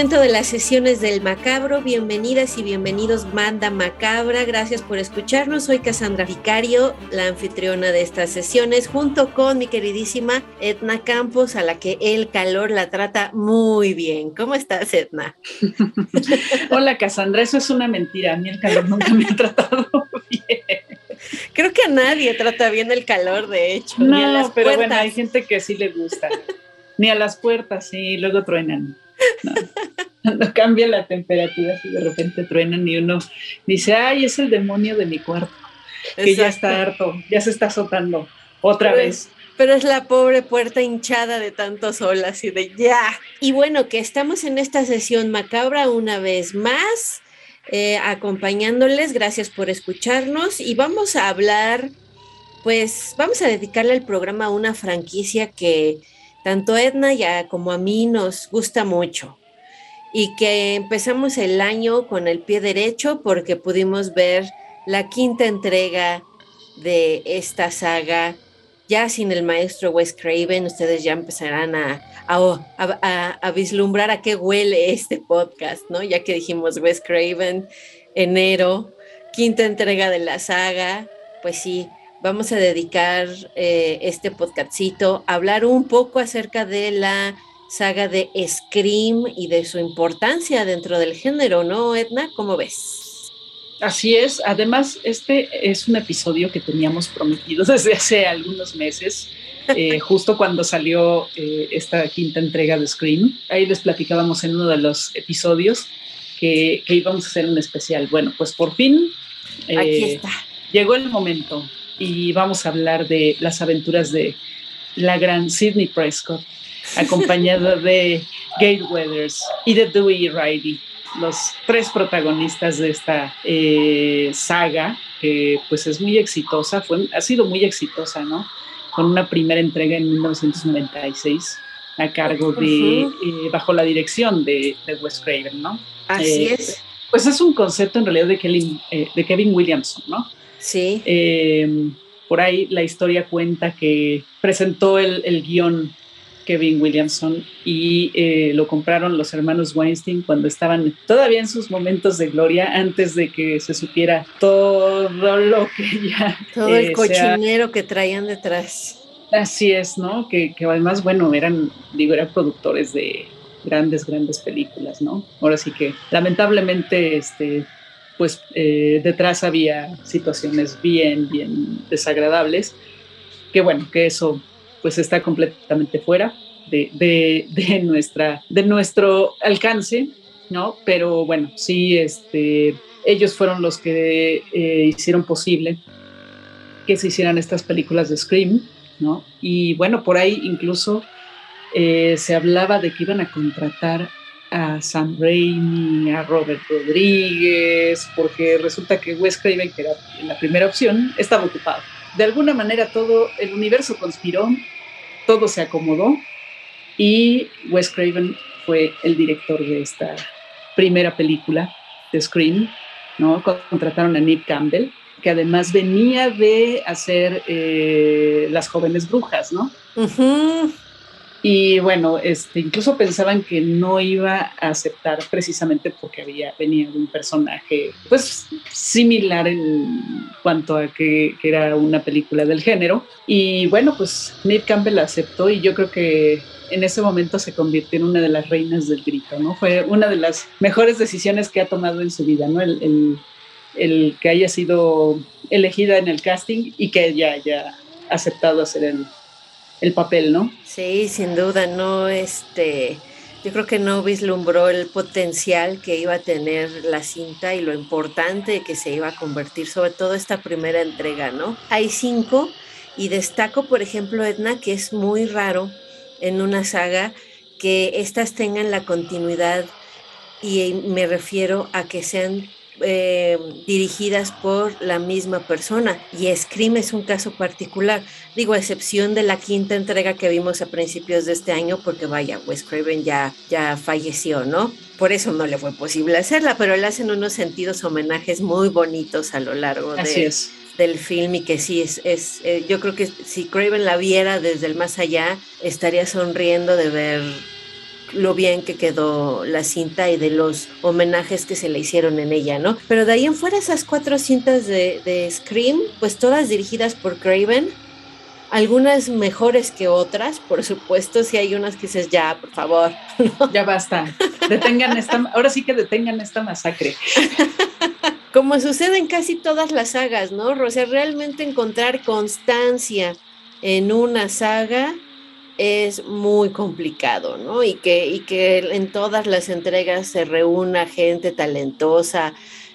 Momento de las sesiones del macabro. Bienvenidas y bienvenidos, banda macabra. Gracias por escucharnos. Soy Cassandra Vicario, la anfitriona de estas sesiones, junto con mi queridísima Edna Campos, a la que el calor la trata muy bien. ¿Cómo estás, Edna? Hola, Cassandra. Eso es una mentira. A mí el calor nunca me ha tratado bien. Creo que a nadie trata bien el calor, de hecho. ni a No, las pero bueno, hay gente que sí le gusta. Ni a las puertas, sí, luego truenan. No. Cuando cambia la temperatura, así de repente truenan y uno dice, ay, es el demonio de mi cuarto, que ya Exacto. está harto, ya se está azotando otra Pero vez. Pero es la pobre puerta hinchada de tantos olas y de ya. Y bueno, que estamos en esta sesión macabra una vez más, eh, acompañándoles. Gracias por escucharnos y vamos a hablar, pues vamos a dedicarle el programa a una franquicia que tanto Edna ya como a mí nos gusta mucho y que empezamos el año con el pie derecho porque pudimos ver la quinta entrega de esta saga ya sin el maestro Wes Craven, ustedes ya empezarán a, a, a- vislumbrar a qué huele este podcast, ¿no? Ya que dijimos Wes Craven, enero, quinta entrega de la saga, pues sí, vamos a dedicar eh, este podcastito a hablar un poco acerca de la saga de Scream y de su importancia dentro del género, ¿no, Edna? ¿Cómo ves? Así es. Además, este es un episodio que teníamos prometido desde hace algunos meses, eh, justo cuando salió eh, esta quinta entrega de Scream. Ahí les platicábamos en uno de los episodios que, que íbamos a hacer un especial. Bueno, pues por fin Aquí está. llegó el momento y vamos a hablar de las aventuras de la gran Sidney Prescott, acompañada de Gail Weathers y de Dewey Riley, los tres protagonistas de esta eh, saga, que pues es muy exitosa, fue, ha sido muy exitosa, ¿no? Con una primera entrega en 1996 a cargo de, eh, bajo la dirección de, de Wes Craven, ¿no? Así Eh, es. Pues es un concepto en realidad de, Kelly- eh, de Kevin Williamson, ¿no? Sí. Eh, por ahí la historia cuenta que presentó el, el guion Kevin Williamson y eh, lo compraron los hermanos Weinstein cuando estaban todavía en sus momentos de gloria, antes de que se supiera todo lo que ya... Todo el eh, cochinero que traían detrás. Así es, ¿no? Que, que además, bueno, eran, digo, eran productores de grandes, grandes películas, ¿no? Ahora sí que, lamentablemente, este, pues eh, detrás había situaciones bien, bien desagradables, que bueno, que eso pues está completamente fuera de, de, de nuestra, de nuestro alcance, ¿no? Pero bueno, sí, este, ellos fueron los que eh, hicieron posible que se hicieran estas películas de Scream, ¿no? Y bueno, por ahí incluso eh, se hablaba de que iban a contratar a Sam Raimi, a Robert Rodríguez, porque resulta que Wes Craven, que era la primera opción, estaba ocupado. De alguna manera todo el universo conspiró, todo se acomodó y Wes Craven fue el director de esta primera película de Scream, ¿no? Contrataron a Nick Campbell, que además venía de hacer eh, Las jóvenes brujas, ¿no? Ujú. Y bueno, este, incluso pensaban que no iba a aceptar precisamente porque había, venía de un personaje pues similar en cuanto a que, que era una película del género. Y bueno, pues Nick Campbell aceptó y yo creo que en ese momento se convirtió en una de las reinas del grito, ¿no? Fue una de las mejores decisiones que ha tomado en su vida, ¿no? El, el, el que haya sido elegida en el casting y que ella haya aceptado hacer el, el papel, ¿no? Sí, sin duda, no, este, yo creo que no vislumbró el potencial que iba a tener la cinta y lo importante que se iba a convertir, sobre todo esta primera entrega, ¿no? Hay cinco Y destaco, por ejemplo, Edna, que es muy raro en una saga que éstas tengan la continuidad y me refiero a que sean eh, dirigidas por la misma persona. Y Scream es un caso particular, digo a excepción de la quinta entrega que vimos a principios de este año porque vaya, Wes Craven ya, ya falleció, ¿no? Por eso no le fue posible hacerla, pero le hacen unos sentidos homenajes muy bonitos a lo largo del film y que sí es, es eh, yo creo que si Craven la viera desde el más allá estaría sonriendo de ver lo bien que quedó la cinta y de los homenajes que se le hicieron en ella, ¿no? Pero de ahí en fuera esas cuatro cintas de, de Scream, pues todas dirigidas por Craven, algunas mejores que otras, por supuesto, si hay unas que dices, ya, por favor. Ya basta, detengan esta, ahora sí que detengan esta masacre. Como sucede en casi todas las sagas, ¿no? O sea, realmente encontrar constancia en una saga es muy complicado, ¿no? Y que, y que en todas las entregas se reúna gente talentosa,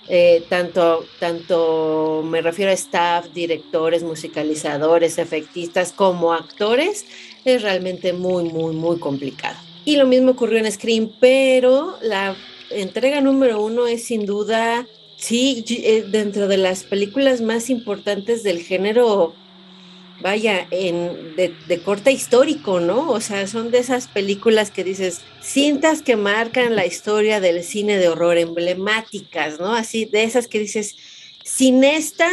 eh, tanto, tanto me refiero a staff, directores, musicalizadores, efectistas, como actores, es realmente muy, muy, muy complicado. Y lo mismo ocurrió en Scream, pero la entrega número uno es sin duda, sí, eh, dentro de las películas más importantes del género vaya, en, de, corte histórico, ¿no? O sea, son de esas películas que dices, cintas que marcan la historia del cine de horror, emblemáticas, ¿no? Así, de esas que dices, sin esta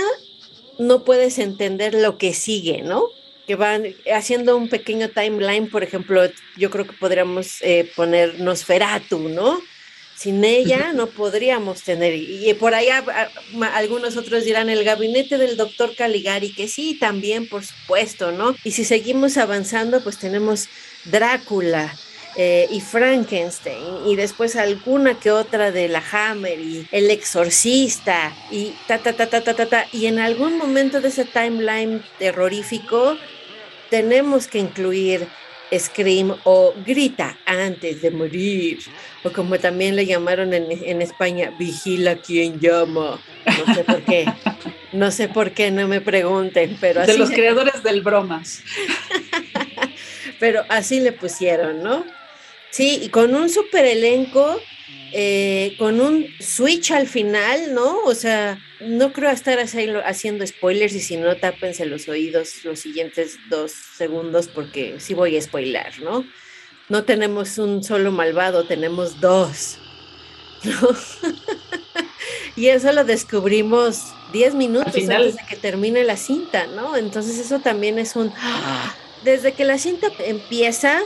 no puedes entender lo que sigue, ¿no? Que van haciendo un pequeño timeline, por ejemplo, yo creo que podríamos eh, poner Nosferatu, ¿no? Sin ella no podríamos tener, y por ahí algunos otros dirán el gabinete del doctor Caligari, que sí, también, por supuesto, ¿no? Y si seguimos avanzando, pues tenemos Drácula, eh, y Frankenstein y después alguna que otra de la Hammer y El Exorcista y ta ta ta ta ta ta, ta. y en algún momento de ese timeline terrorífico tenemos que incluir Scream o Grita antes de morir, o como también le llamaron en, España, Vigila quien llama. No sé por qué, no sé por qué, no me pregunten, pero así. De los creadores del bromas. pero así le pusieron, ¿no? Sí, y con un super elenco eh, con un switch al final, ¿no? O sea, no creo estar haciendo spoilers y si no, tápense los oídos los siguientes dos segundos porque sí voy a spoiler, ¿no? No tenemos un solo malvado, tenemos dos. ¿no? y eso lo descubrimos diez minutos antes de que termine la cinta, ¿no? Entonces eso también es un... ¡ah! Desde que la cinta empieza,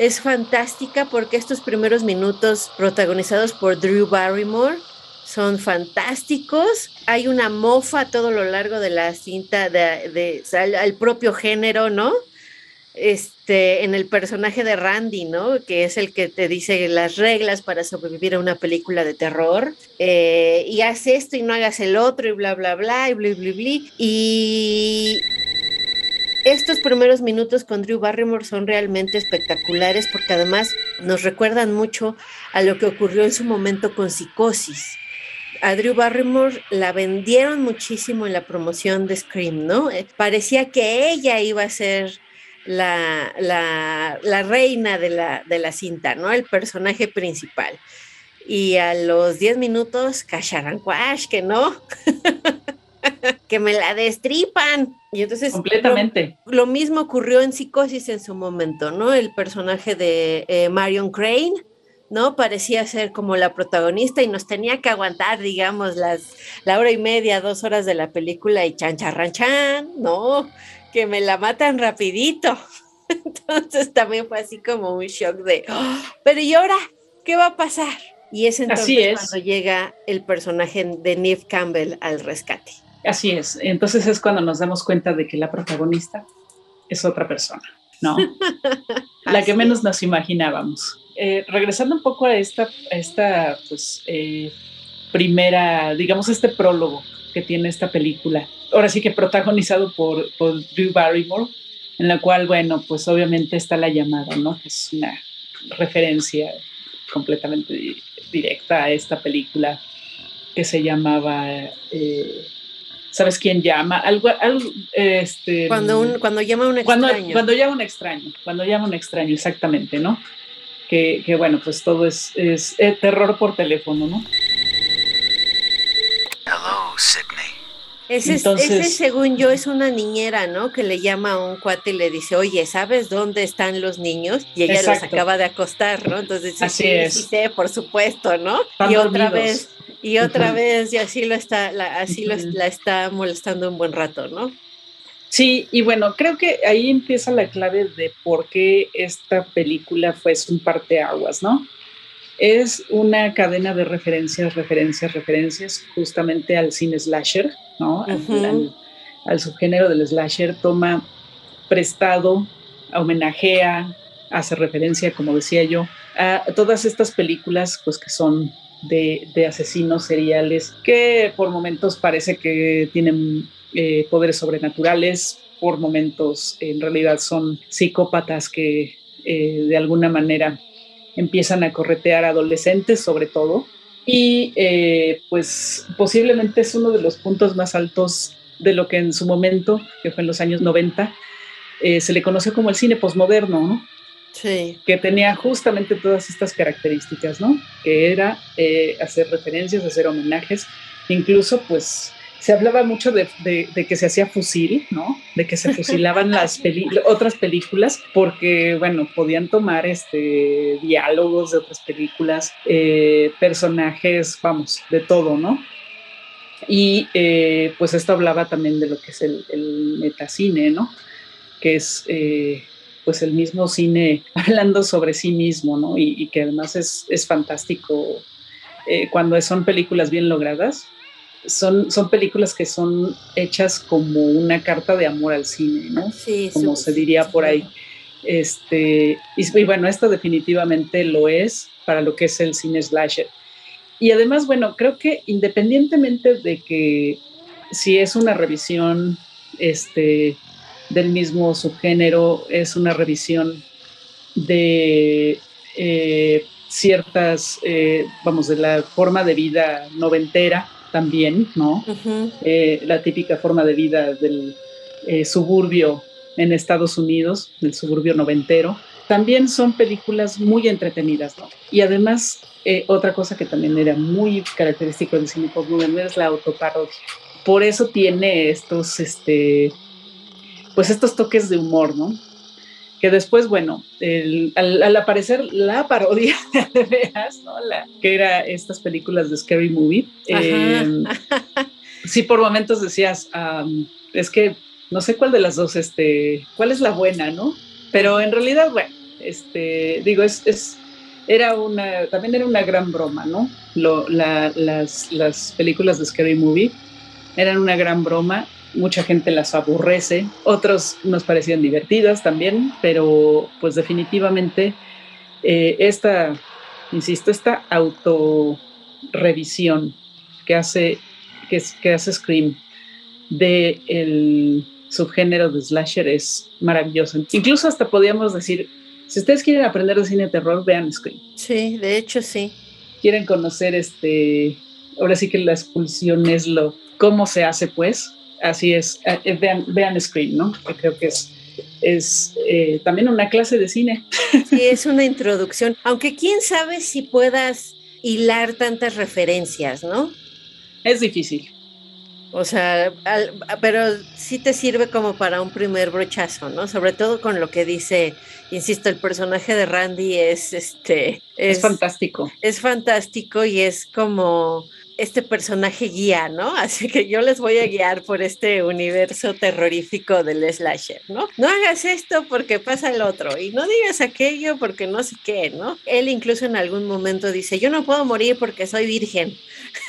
es fantástica porque estos primeros minutos protagonizados por Drew Barrymore son fantásticos. Hay una mofa a todo lo largo de la cinta de, al, propio género, ¿no? Este, en el personaje de Randy, ¿no? Que es el que te dice las reglas para sobrevivir a una película de terror. Eh, y haz esto y no hagas el otro y bla, bla, bla, y bla, bla, bla. Y estos primeros minutos con Drew Barrymore son realmente espectaculares porque además nos recuerdan mucho a lo que ocurrió en su momento con Psicosis. A Drew Barrymore la vendieron muchísimo en la promoción de Scream, ¿no? Eh, parecía que ella iba a ser la, la, reina de la, de la cinta, ¿no? El personaje principal. Y a los 10 minutos, Quash, que no. que me la destripan. Y entonces. Completamente. Lo, mismo ocurrió en Psicosis en su momento, ¿no? El personaje de eh, Marion Crane, ¿no? Parecía ser como la protagonista y nos tenía que aguantar, digamos, las, la hora y media, dos horas de la película y chan, charran, chan, ¿no? Que me la matan rapidito. Entonces también fue así como un shock de, ¡Ah! pero ¿y ahora qué va a pasar? Y es entonces cuando llega el personaje de Neve Campbell al rescate. Así es. Entonces es cuando nos damos cuenta de que la protagonista es otra persona, ¿no? la que menos nos imaginábamos. Eh, regresando un poco a esta, esta pues, eh, primera, digamos, este prólogo que tiene esta película, ahora sí que protagonizado por, por Drew Barrymore, en la cual, bueno, pues obviamente está la llamada, ¿no? es una referencia completamente directa a esta película que se llamaba... Eh, ¿sabes quién llama? Algo, algo este, cuando, un, cuando llama un extraño. Cuando, llama un extraño, cuando llama un extraño, exactamente, ¿no? Que, que bueno, pues todo es, es, es terror por teléfono, ¿no? Hello, Sydney. Ese, ese, según yo, es una niñera, ¿no? Que le llama a un cuate y le dice, oye, ¿sabes dónde están los niños? Y ella los acaba de acostar, ¿no? Entonces dice, Así sí, es. sí sé, por supuesto, ¿no? Están y otra vez, y otra vez, y así lo está, la, así lo- la está molestando un buen rato, ¿no? Sí, y bueno, creo que ahí empieza la clave de por qué esta película fue un parteaguas, ¿no? Es una cadena de referencias, referencias, referencias justamente al cine slasher, ¿no? Al, al subgénero del slasher, toma prestado, homenajea, hace referencia, como decía yo, a todas estas películas, pues que son de, asesinos seriales, que por momentos parece que tienen eh, poderes sobrenaturales, por momentos en realidad son psicópatas que eh, de alguna manera empiezan a corretear adolescentes sobre todo. Y eh, pues posiblemente es uno de los puntos más altos de lo que en su momento, que fue en los años 90, eh, se le conoció como el cine posmoderno, ¿no? Sí. que tenía justamente todas estas características, ¿no? Que era eh, hacer referencias, hacer homenajes, incluso pues se hablaba mucho de, de- de que se hacía fusil, ¿no? De que se fusilaban las peli- otras películas porque, bueno, podían tomar este, diálogos de otras películas, eh, personajes, vamos, de todo, ¿no? Y eh, pues esto hablaba también de lo que es el, el metacine, ¿no? Que es eh, pues el mismo cine hablando sobre sí mismo, ¿no? Y, y que además es, es fantástico eh, cuando son películas bien logradas. Son, son películas que son hechas como una carta de amor al cine, ¿no? Sí, Como su- se diría por ahí. Este, y, y bueno, esto definitivamente lo es para lo que es el cine slasher. Y además, bueno, creo que independientemente de que si es una revisión este, del mismo subgénero, es una revisión de eh, ciertas, eh, vamos, de la forma de vida noventera también, ¿no? Ujú. Eh, la típica forma de vida del suburbio en Estados Unidos, del suburbio noventero. También son películas muy entretenidas, ¿no? Y además, otra cosa que también era muy característico del cine postmoderno es la autoparodia. Por eso tiene estos, este, pues estos toques de humor, ¿no? Que después, bueno, el- al, al aparecer la parodia de veras, ¿no? La, que era estas películas de Scary Movie, eh, sí por momentos decías, am, es que no sé cuál de las dos, este, cuál es la buena, ¿no? Pero en realidad, bueno, este, digo, es, es era una, también era una gran broma, ¿no? Lo, la- las, las películas de Scary Movie eran una gran broma, mucha gente las aborrece, otros nos parecían divertidas también, pero pues definitivamente eh, esta, insisto, esta autorrevisión que hace, que, hace Scream de el subgénero de slasher es maravilloso. Incluso hasta podríamos decir, si ustedes quieren aprender de cine de terror, vean Scream. Sí, de hecho sí. Quieren conocer este, ahora sí que la expulsión es lo, cómo se hace pues, así es, eh, eh, vean, vean Scream, ¿no? Que creo que es, es eh, también una clase de cine. Sí, es una introducción. Aunque quién sabe si puedas hilar tantas referencias, ¿no? Es difícil. O sea, al- pero sí te sirve como para un primer brochazo, ¿no? Sobre todo con lo que dice, insisto, el personaje de Randy es este Es, fantástico. es fantástico y es como este personaje guía, ¿no? Así que yo les voy a guiar por este universo terrorífico del slasher, ¿no? No hagas esto porque pasa el otro y no digas aquello porque no sé qué, ¿no? Él incluso en algún momento dice, yo no puedo morir porque soy virgen.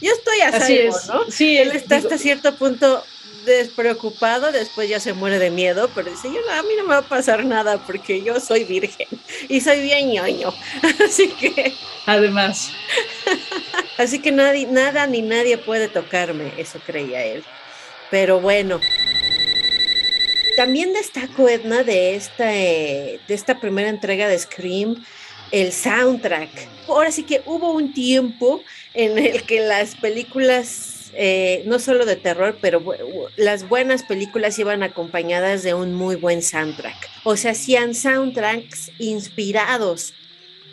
yo estoy a Así salvo, es. ¿no? Sí, Él está digo, hasta cierto punto despreocupado, después ya se muere de miedo, pero dice, yo no, a mí no me va a pasar nada porque yo soy virgen y soy bien ñoño. Así que, además, así que nadie, nada ni nadie puede tocarme, eso creía él. Pero bueno. También destaco, Edna, de esta, eh, de esta primera entrega de Scream, el soundtrack. Ahora sí que hubo un tiempo en el que las películas, eh, no solo de terror, pero las buenas películas iban acompañadas de un muy buen soundtrack. O sea, hacían soundtracks inspirados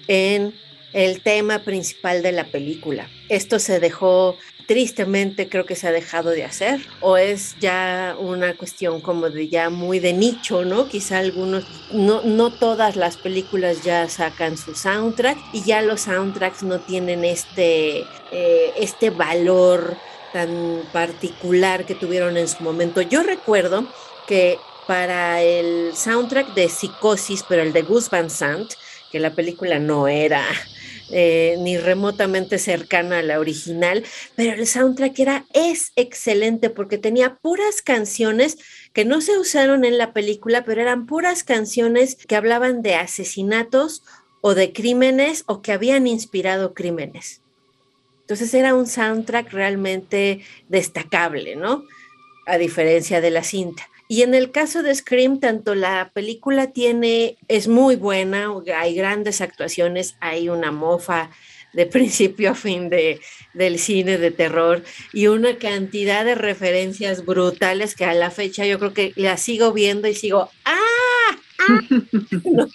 en el tema principal de la película. Esto se dejó tristemente creo que se ha dejado de hacer o es ya una cuestión como de ya muy de nicho, ¿no? Quizá algunos, no, no todas las películas ya sacan su soundtrack y ya los soundtracks no tienen este, eh, este valor tan particular que tuvieron en su momento. Yo recuerdo que para el soundtrack de Psicosis, pero el de Gus Van Sant, que la película no era eh, ni remotamente cercana a la original, pero el soundtrack era, es excelente porque tenía puras canciones que no se usaron en la película, pero eran puras canciones que hablaban de asesinatos o de crímenes o que habían inspirado crímenes. Entonces era un soundtrack realmente destacable, ¿no? A diferencia de la cinta. Y en el caso de Scream, tanto la película tiene, es muy buena, hay grandes actuaciones, hay una mofa de principio a fin de, del cine de terror y una cantidad de referencias brutales que a la fecha yo creo que la sigo viendo y sigo, ¡ah!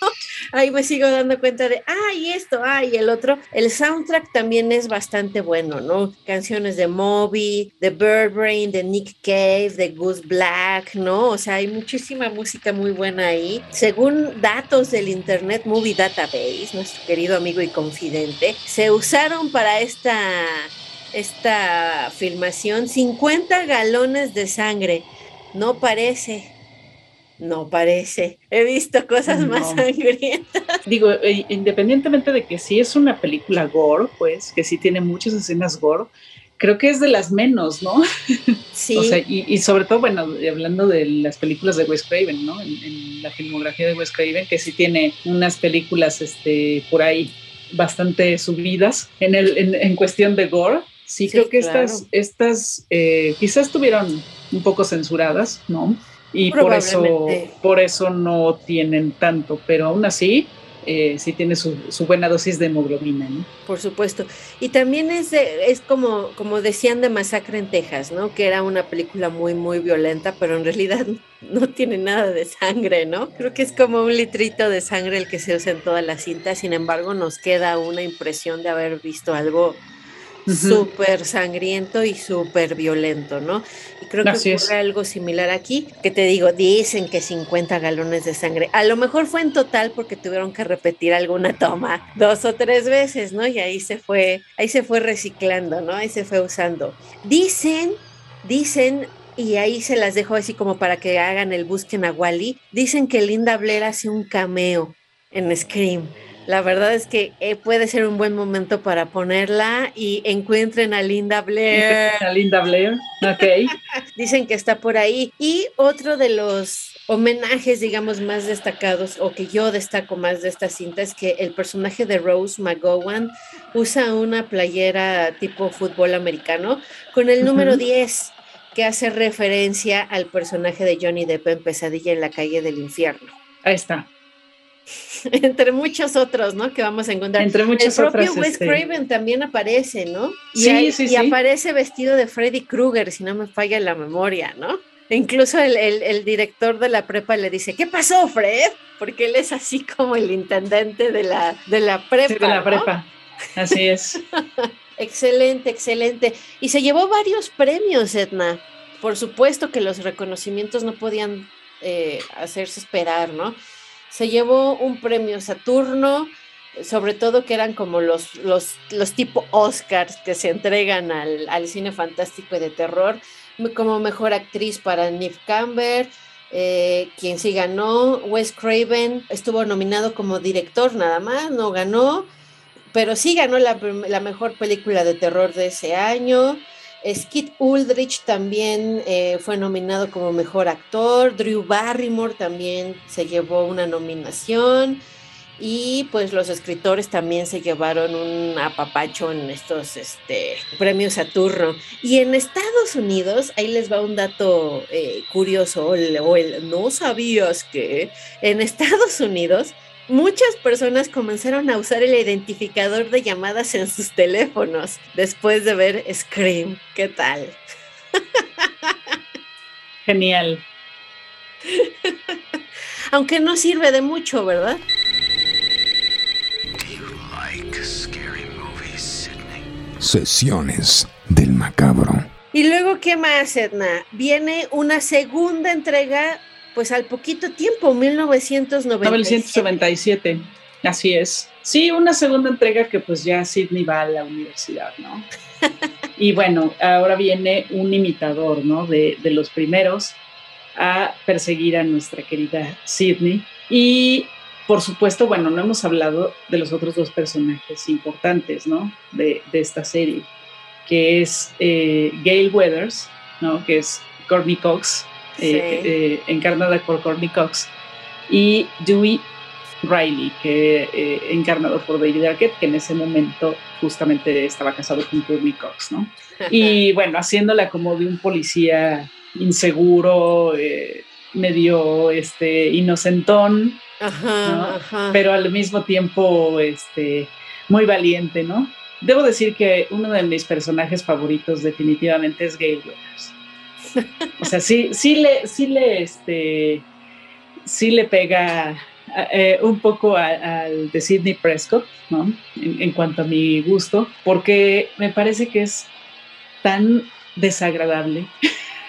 Ahí me sigo dando cuenta de, ah, y esto, ah, y el otro. El soundtrack también es bastante bueno, ¿no? Canciones de Moby, de Bird Brain, de Nick Cave, de Goose Black, ¿no? O sea, hay muchísima música muy buena ahí. Según datos del Internet Movie Database, nuestro querido amigo y confidente, se usaron para esta esta filmación 50 galones de sangre. No parece, no parece. He visto cosas más sangrientas. Digo, eh, independientemente de que sí es una película gore, pues, que sí tiene muchas escenas gore, creo que es de las menos, ¿no? Sí. o sea, y, sobre todo, bueno, hablando de las películas de Wes Craven, ¿no? En, la filmografía de Wes Craven, que sí tiene unas películas este, por ahí bastante subidas en, el, en, cuestión de gore. Sí, creo que estas, estas eh, quizás estuvieron un poco censuradas, ¿no? Y por eso, por eso no tienen tanto, pero aún así eh, sí tiene su, buena dosis de hemoglobina. ¿no? Por supuesto. Y también es, es como, como decían de Masacre en Texas, ¿no? que era una película muy, muy violenta, pero en realidad no tiene nada de sangre, ¿no? Creo que es como un litrito de sangre el que se usa en toda la cinta, sin embargo nos queda una impresión de haber visto algo súper sangriento y súper violento, ¿no? Y creo que ocurre algo similar aquí, que te digo, dicen que 50 galones de sangre. A lo mejor fue en total porque tuvieron que repetir alguna toma dos o tres veces, ¿no? Y ahí se fue, ahí se fue reciclando, ¿no? Ahí se fue usando. Dicen, dicen, y ahí se las dejo así como para que hagan el busquen a Wally. Dicen que Linda Blair hace un cameo en Scream. La verdad es que eh, puede ser un buen momento para ponerla y encuentren a Linda Blair. A Linda Blair, ok. Dicen que está por ahí. Y otro de los homenajes, digamos, más destacados, o que yo destaco más de esta cinta, es que el personaje de Rose McGowan usa una playera tipo fútbol americano con el número 10, que hace referencia al personaje de Johnny Depp en Pesadilla en la calle del infierno. Ahí está. Entre muchos otros, ¿no? Que vamos a encontrar. Entre muchos El propio Wes este Craven también aparece, ¿no? Y, sí, sí, y aparece vestido de Freddy Krueger, si no me falla la memoria, ¿no? E incluso el, director de la prepa le dice, ¿qué pasó, Fred? Porque él es así como el intendente de la, de la prepa. de la prepa, así es. excelente, excelente. Y se llevó varios premios, Edna. Por supuesto que los reconocimientos no podían eh, hacerse esperar, ¿no? Se llevó un premio Saturno, sobre todo que eran como los, los, los tipo Oscars que se entregan al, cine fantástico y de terror, como mejor actriz para Neve Campbell, eh, quien sí ganó, Wes Craven estuvo nominado como director nada más, no ganó, pero sí ganó la, la mejor película de terror de ese año. Skid Uldrich también eh, fue nominado como mejor actor, Drew Barrymore también se llevó una nominación y pues los escritores también se llevaron un apapacho en estos este, premios Saturno. Y en Estados Unidos, ahí les va un dato eh, curioso, o el, no sabías que en Estados Unidos Muchas personas comenzaron a usar el identificador de llamadas en sus teléfonos después de ver Scream. ¿Qué tal? Genial. Aunque no sirve de mucho, ¿verdad? Do you like scary movies, Sydney? Sesiones del macabro. Y luego, ¿qué más, Edna? Viene una segunda entrega, pues al poquito tiempo, 1997. 1997, así es. Sí, una segunda entrega que pues ya Sidney va a la universidad, ¿no? y bueno, ahora viene un imitador, ¿no? De, de los primeros a perseguir a nuestra querida Sidney. Y por supuesto, bueno, no hemos hablado de los otros dos personajes importantes, ¿no? De, de esta serie, que es eh, Gail Weathers, ¿no? Que es Courtney Cox, Sí. eh, encarnada por Courtney Cox, y Dewey Riley, que eh, encarnado por David Arquette, que en ese momento justamente estaba casado con Courtney Cox, ¿no? Y bueno, haciéndola como de un policía inseguro, eh, medio este, inocentón, Ajá, ¿no? ajá. pero al mismo tiempo este, muy valiente, ¿no? Debo decir que uno de mis personajes favoritos definitivamente es Gail Weathers. O sea, sí, sí le, sí le, este, sí le pega eh, un poco al de Sidney Prescott, ¿no? En, cuanto a mi gusto, porque me parece que es tan desagradable,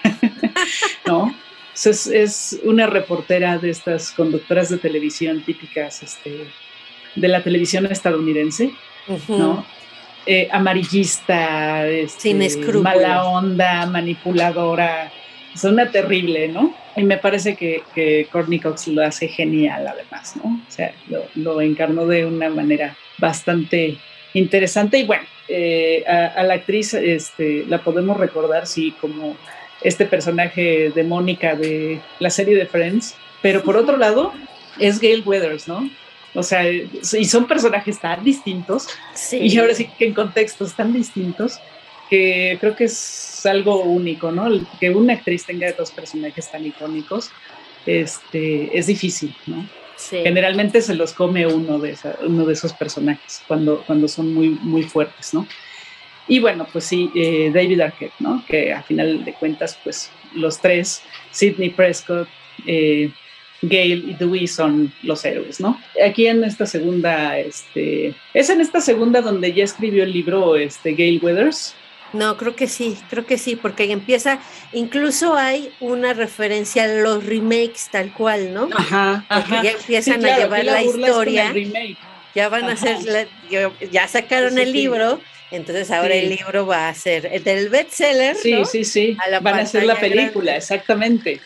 ¿no? O sea, Es, es una reportera de estas conductoras de televisión típicas este, de la televisión estadounidense. ¿no? Eh, amarillista, este, Sin escrúpulos. mala onda, manipuladora, es una terrible, ¿no? Y me parece que, que Courtney Cox lo hace genial además, ¿no? O sea, lo, lo encarnó de una manera bastante interesante y bueno, eh, a, a la actriz este, la podemos recordar, sí, como este personaje de Mónica de la serie de Friends, pero por otro lado es Gail Weathers, ¿no? O sea, y son personajes tan distintos Sí. y ahora sí que en contextos tan distintos que creo que es algo único, ¿no? Que una actriz tenga dos personajes tan icónicos este, es difícil, ¿no? Sí. Generalmente se los come uno de, esa- uno de esos personajes cuando, cuando son muy, muy fuertes, ¿no? Y bueno, pues sí, eh, David Arquette, ¿no? Que a final de cuentas, pues los tres, Sidney Prescott, eh, Gail y Dewey son los héroes, ¿no? Aquí en esta segunda, este, es en esta segunda donde ya escribió el libro este, Gail Weathers. No, creo que sí, creo que sí, porque empieza, incluso hay una referencia a los remakes tal cual, ¿no? Ajá, Porque ya empiezan Sí, claro, a llevar la, historia, remake. ya van a Ajá. hacer, la- ya- sacaron Sí, el sí. libro, entonces ahora el libro va a ser el del bestseller, Sí, ¿no? sí, sí. A la Van a hacer la película, grande. exactamente.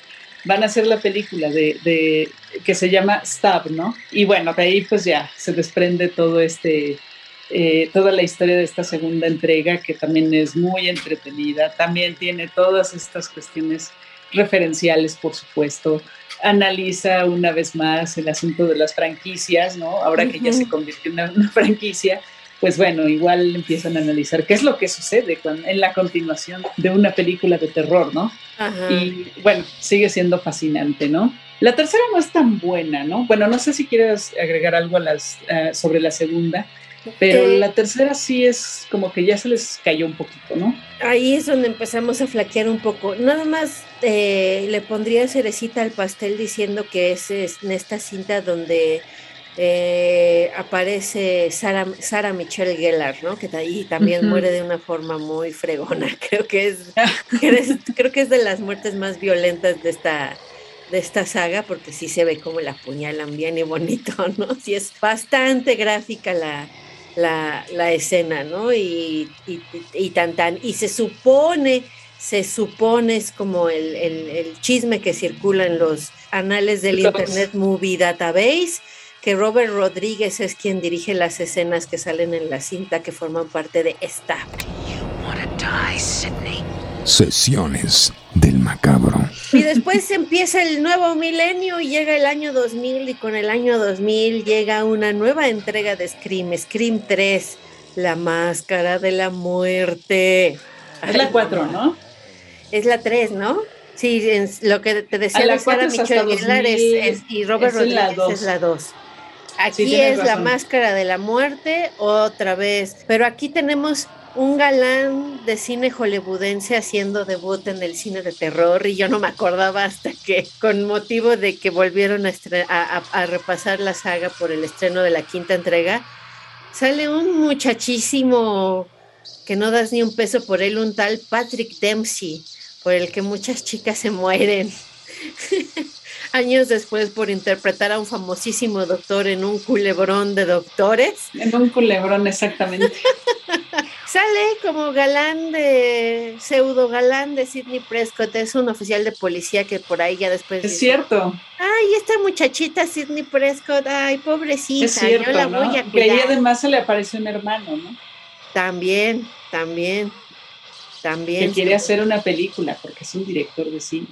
Van a hacer la película de, de- que se llama Stab, ¿no? Y bueno, de ahí pues ya se desprende todo este, eh, toda la historia de esta segunda entrega que también es muy entretenida. También tiene todas estas cuestiones referenciales, por supuesto. Analiza una vez más el asunto de las franquicias, ¿no? Ahora que ya se convirtió en una franquicia, pues bueno, igual empiezan a analizar qué es lo que sucede con- en la continuación de una película de terror, ¿no? Ajá. Y bueno, sigue siendo fascinante, ¿no? La tercera no es tan buena, ¿no? Bueno, no sé si quieres agregar algo a las, eh, sobre la segunda, pero Eh. la tercera sí es como que ya se les cayó un poquito, ¿no? Ahí es donde empezamos a flaquear un poco. Nada más eh, le pondría cerecita al pastel diciendo que es, es en esta cinta donde eh, aparece Sara, Sara Michelle Gellar, ¿no? Que ahí también muere de una forma muy fregona. Creo que es, creo es- creo que es de las muertes más violentas de esta de esta saga porque sí se ve como la apuñalan bien y bonito, ¿no? Sí es bastante gráfica la, la, la escena, ¿no? Y, y, tan tan. Y se supone, se supone, es como el, el- el chisme que circula en los anales del. Internet Movie Database, que Robert Rodríguez es quien dirige las escenas que salen en la cinta que forman parte de esta. Wanna die, Sydney? Sesiones del macabro. Y después empieza el nuevo milenio y llega el año 2000 y con el año 2000 llega una nueva entrega de Scream, Scream 3, La Máscara de la Muerte. Es la 4, ¿no? Es la 3, ¿no? Sí, en- lo que te decía la de Sara Michelle Gellar es, 2000, es- y Robert es la Rodríguez es dos. la 2. Aquí es la máscara de la muerte otra vez, pero aquí tenemos un galán de cine hollywoodense haciendo debut en el cine de terror y yo no me acordaba hasta que con motivo de que volvieron a, repasar la saga por el estreno de la quinta entrega, sale un muchachísimo que no das ni un peso por él, un tal Patrick Dempsey, por el que muchas chicas se mueren. años después por interpretar a un famosísimo doctor en un culebrón de doctores. En un culebrón, exactamente. Sale como galán de, pseudo galán de Sidney Prescott, es un oficial de policía que por ahí ya después... Es cierto. Ay, esta muchachita Sidney Prescott, ay, pobrecita, es cierto, yo la voy a cuidar. ahí además se le aparece un hermano, ¿no? También, también, también. Que quiere hacer una película porque es un director de cine.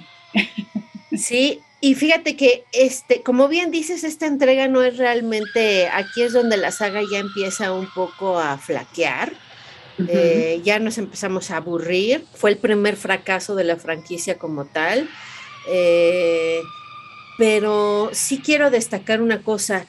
Sí, y fíjate que, este, como bien dices, esta entrega no es realmente, aquí es donde la saga ya empieza un poco a flaquear. Eh, ya nos empezamos a aburrir. Fue el primer fracaso de la franquicia como tal. Eh, pero sí quiero destacar una cosa.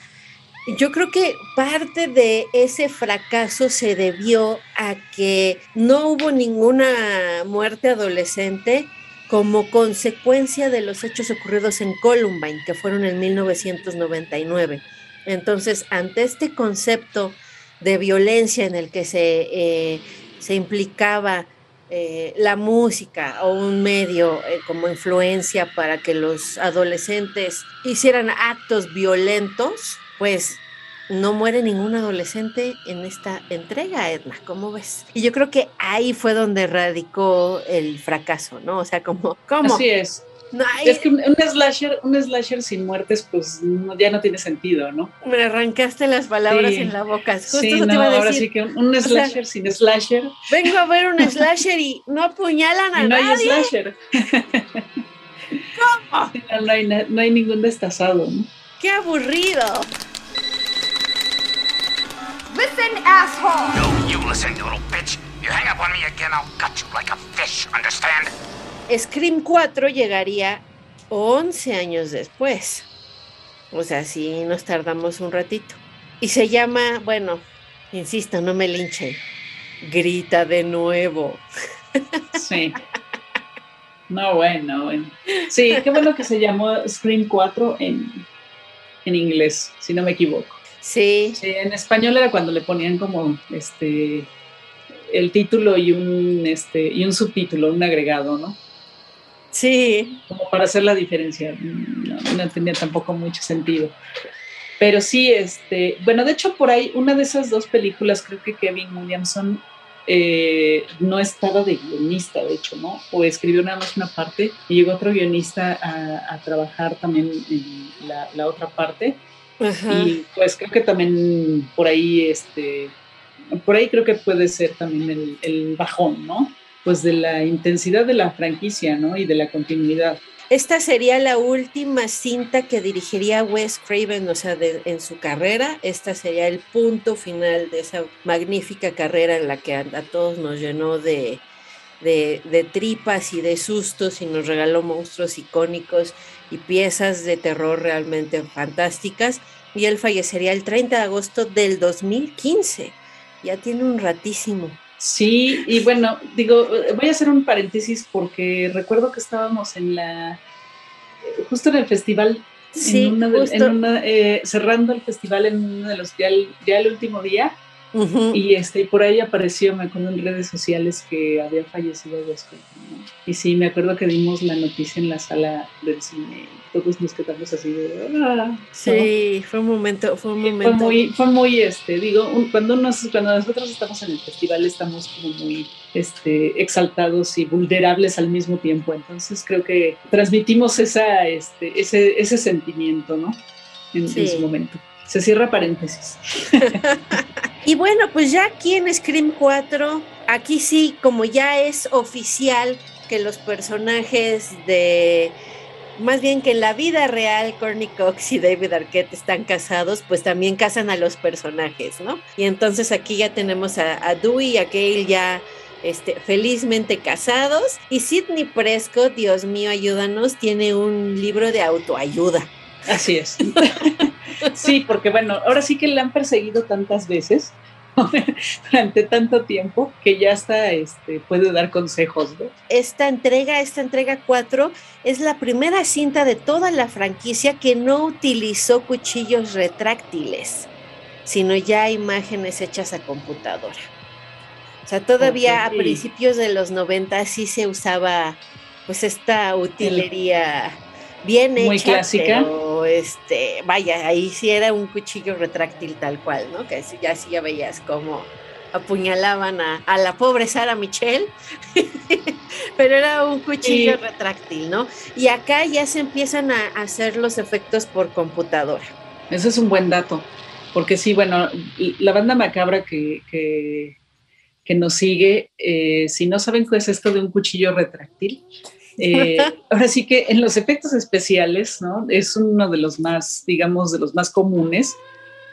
Yo creo que parte de ese fracaso se debió a que no hubo ninguna muerte adolescente como consecuencia de los hechos ocurridos en Columbine, que fueron en 1999. Entonces, ante este concepto de violencia en el que se, eh, se implicaba eh, la música o un medio eh, como influencia para que los adolescentes hicieran actos violentos, pues no muere ningún adolescente en esta entrega, Edna, ¿cómo ves? Y yo creo que ahí fue donde radicó el fracaso, ¿no? O sea, como, ¿cómo? Así es. Es que un, slasher, un slasher sin muertes, pues ya no tiene sentido, ¿no? Me arrancaste las palabras en la boca. Justo sí, no, ahora sí que un, slasher sin slasher. Vengo a ver un slasher y no apuñalan a no nadie. No hay slasher. ¿Cómo? No, hay, no hay ningún destazado, ¿no? ¡Qué aburrido! Listen, asshole! No, you listen, little bitch. You hang up on me again, I'll cut you like a fish, understand? Scream 4 llegaría 11 años después. O sea, sí nos tardamos un ratito. Y se llama, bueno, insisto, no me linchen. Grita de nuevo. Sí. No, bueno, bueno. Sí, qué bueno que se llamó Scream 4 en, en inglés, si no me equivoco. Sí. En español era cuando le ponían como este el título y un este y un subtítulo, un agregado, ¿no? Sí. Como para hacer la diferencia. No, tenía tampoco mucho sentido. Pero sí, este, bueno, de hecho por ahí, una de esas dos películas, creo que Kevin Williamson eh, no estaba de guionista, de hecho, ¿no? O escribió nada más una parte y llegó otro guionista a, trabajar también en la otra parte y pues creo que también por ahí, este, por ahí creo que puede ser también el, bajón, ¿no? Pues de la intensidad de la franquicia, ¿no? Y de la continuidad. Esta sería la última cinta que dirigiría Wes Craven, o sea, en su carrera. Esta sería el punto final de esa magnífica carrera en la que a, todos nos llenó de, de, de, tripas y de sustos y nos regaló monstruos icónicos y piezas de terror realmente fantásticas. Y él fallecería el 30 de agosto del 2015. Ya tiene un ratísimo. Sí, y bueno, digo, voy a hacer un paréntesis porque recuerdo que estábamos en la, justo en el festival, sí, eh, cerrando el festival en uno de los, ya el último día, y este, por ahí apareció, me acuerdo en redes sociales que había fallecido Huesco. Y sí, me acuerdo que dimos la noticia en la sala del cine. Todos nos quedamos así de. Ah", sí, fue un momento, fue un momento. Fue muy, fue muy este, digo, cuando, nos, cuando nosotros estamos en el festival estamos como muy este, exaltados y vulnerables al mismo tiempo. Entonces creo que transmitimos esa, este, ese, ese sentimiento, ¿no? En, en su momento. Se cierra paréntesis. y bueno, pues ya aquí en Scream 4, aquí sí, como ya es oficial que los personajes de más bien que en la vida real Courtney Cox y David Arquette están casados, pues también casan a los personajes, ¿no? Y entonces aquí ya tenemos a, Dewey y a Gail ya este, felizmente casados. Y Sidney Prescott, Dios mío, ayúdanos, tiene un libro de autoayuda. Así es. Sí, porque bueno, ahora sí que la han perseguido tantas veces durante tanto tiempo que ya está, este, puede dar consejos. ¿no? Esta entrega, esta entrega 4, es la primera cinta de toda la franquicia que no utilizó cuchillos retráctiles, sino ya imágenes hechas a computadora. O sea, todavía a principios de los 90 sí se usaba pues esta utilería bien Muy hecha, clásica. Pero este, vaya, ahí sí era un cuchillo retráctil tal cual, ¿no? Que ya sí ya veías cómo apuñalaban a, la pobre Sara Michelle, pero era un cuchillo retráctil, ¿no? Y acá ya se empiezan a hacer los efectos por computadora. Ese es un buen dato, porque sí, bueno, la banda macabra que, que que nos sigue, eh, si no saben qué es esto de un cuchillo retráctil, eh, ahora sí que en los efectos especiales, ¿no? Es uno de los más, digamos, de los más comunes,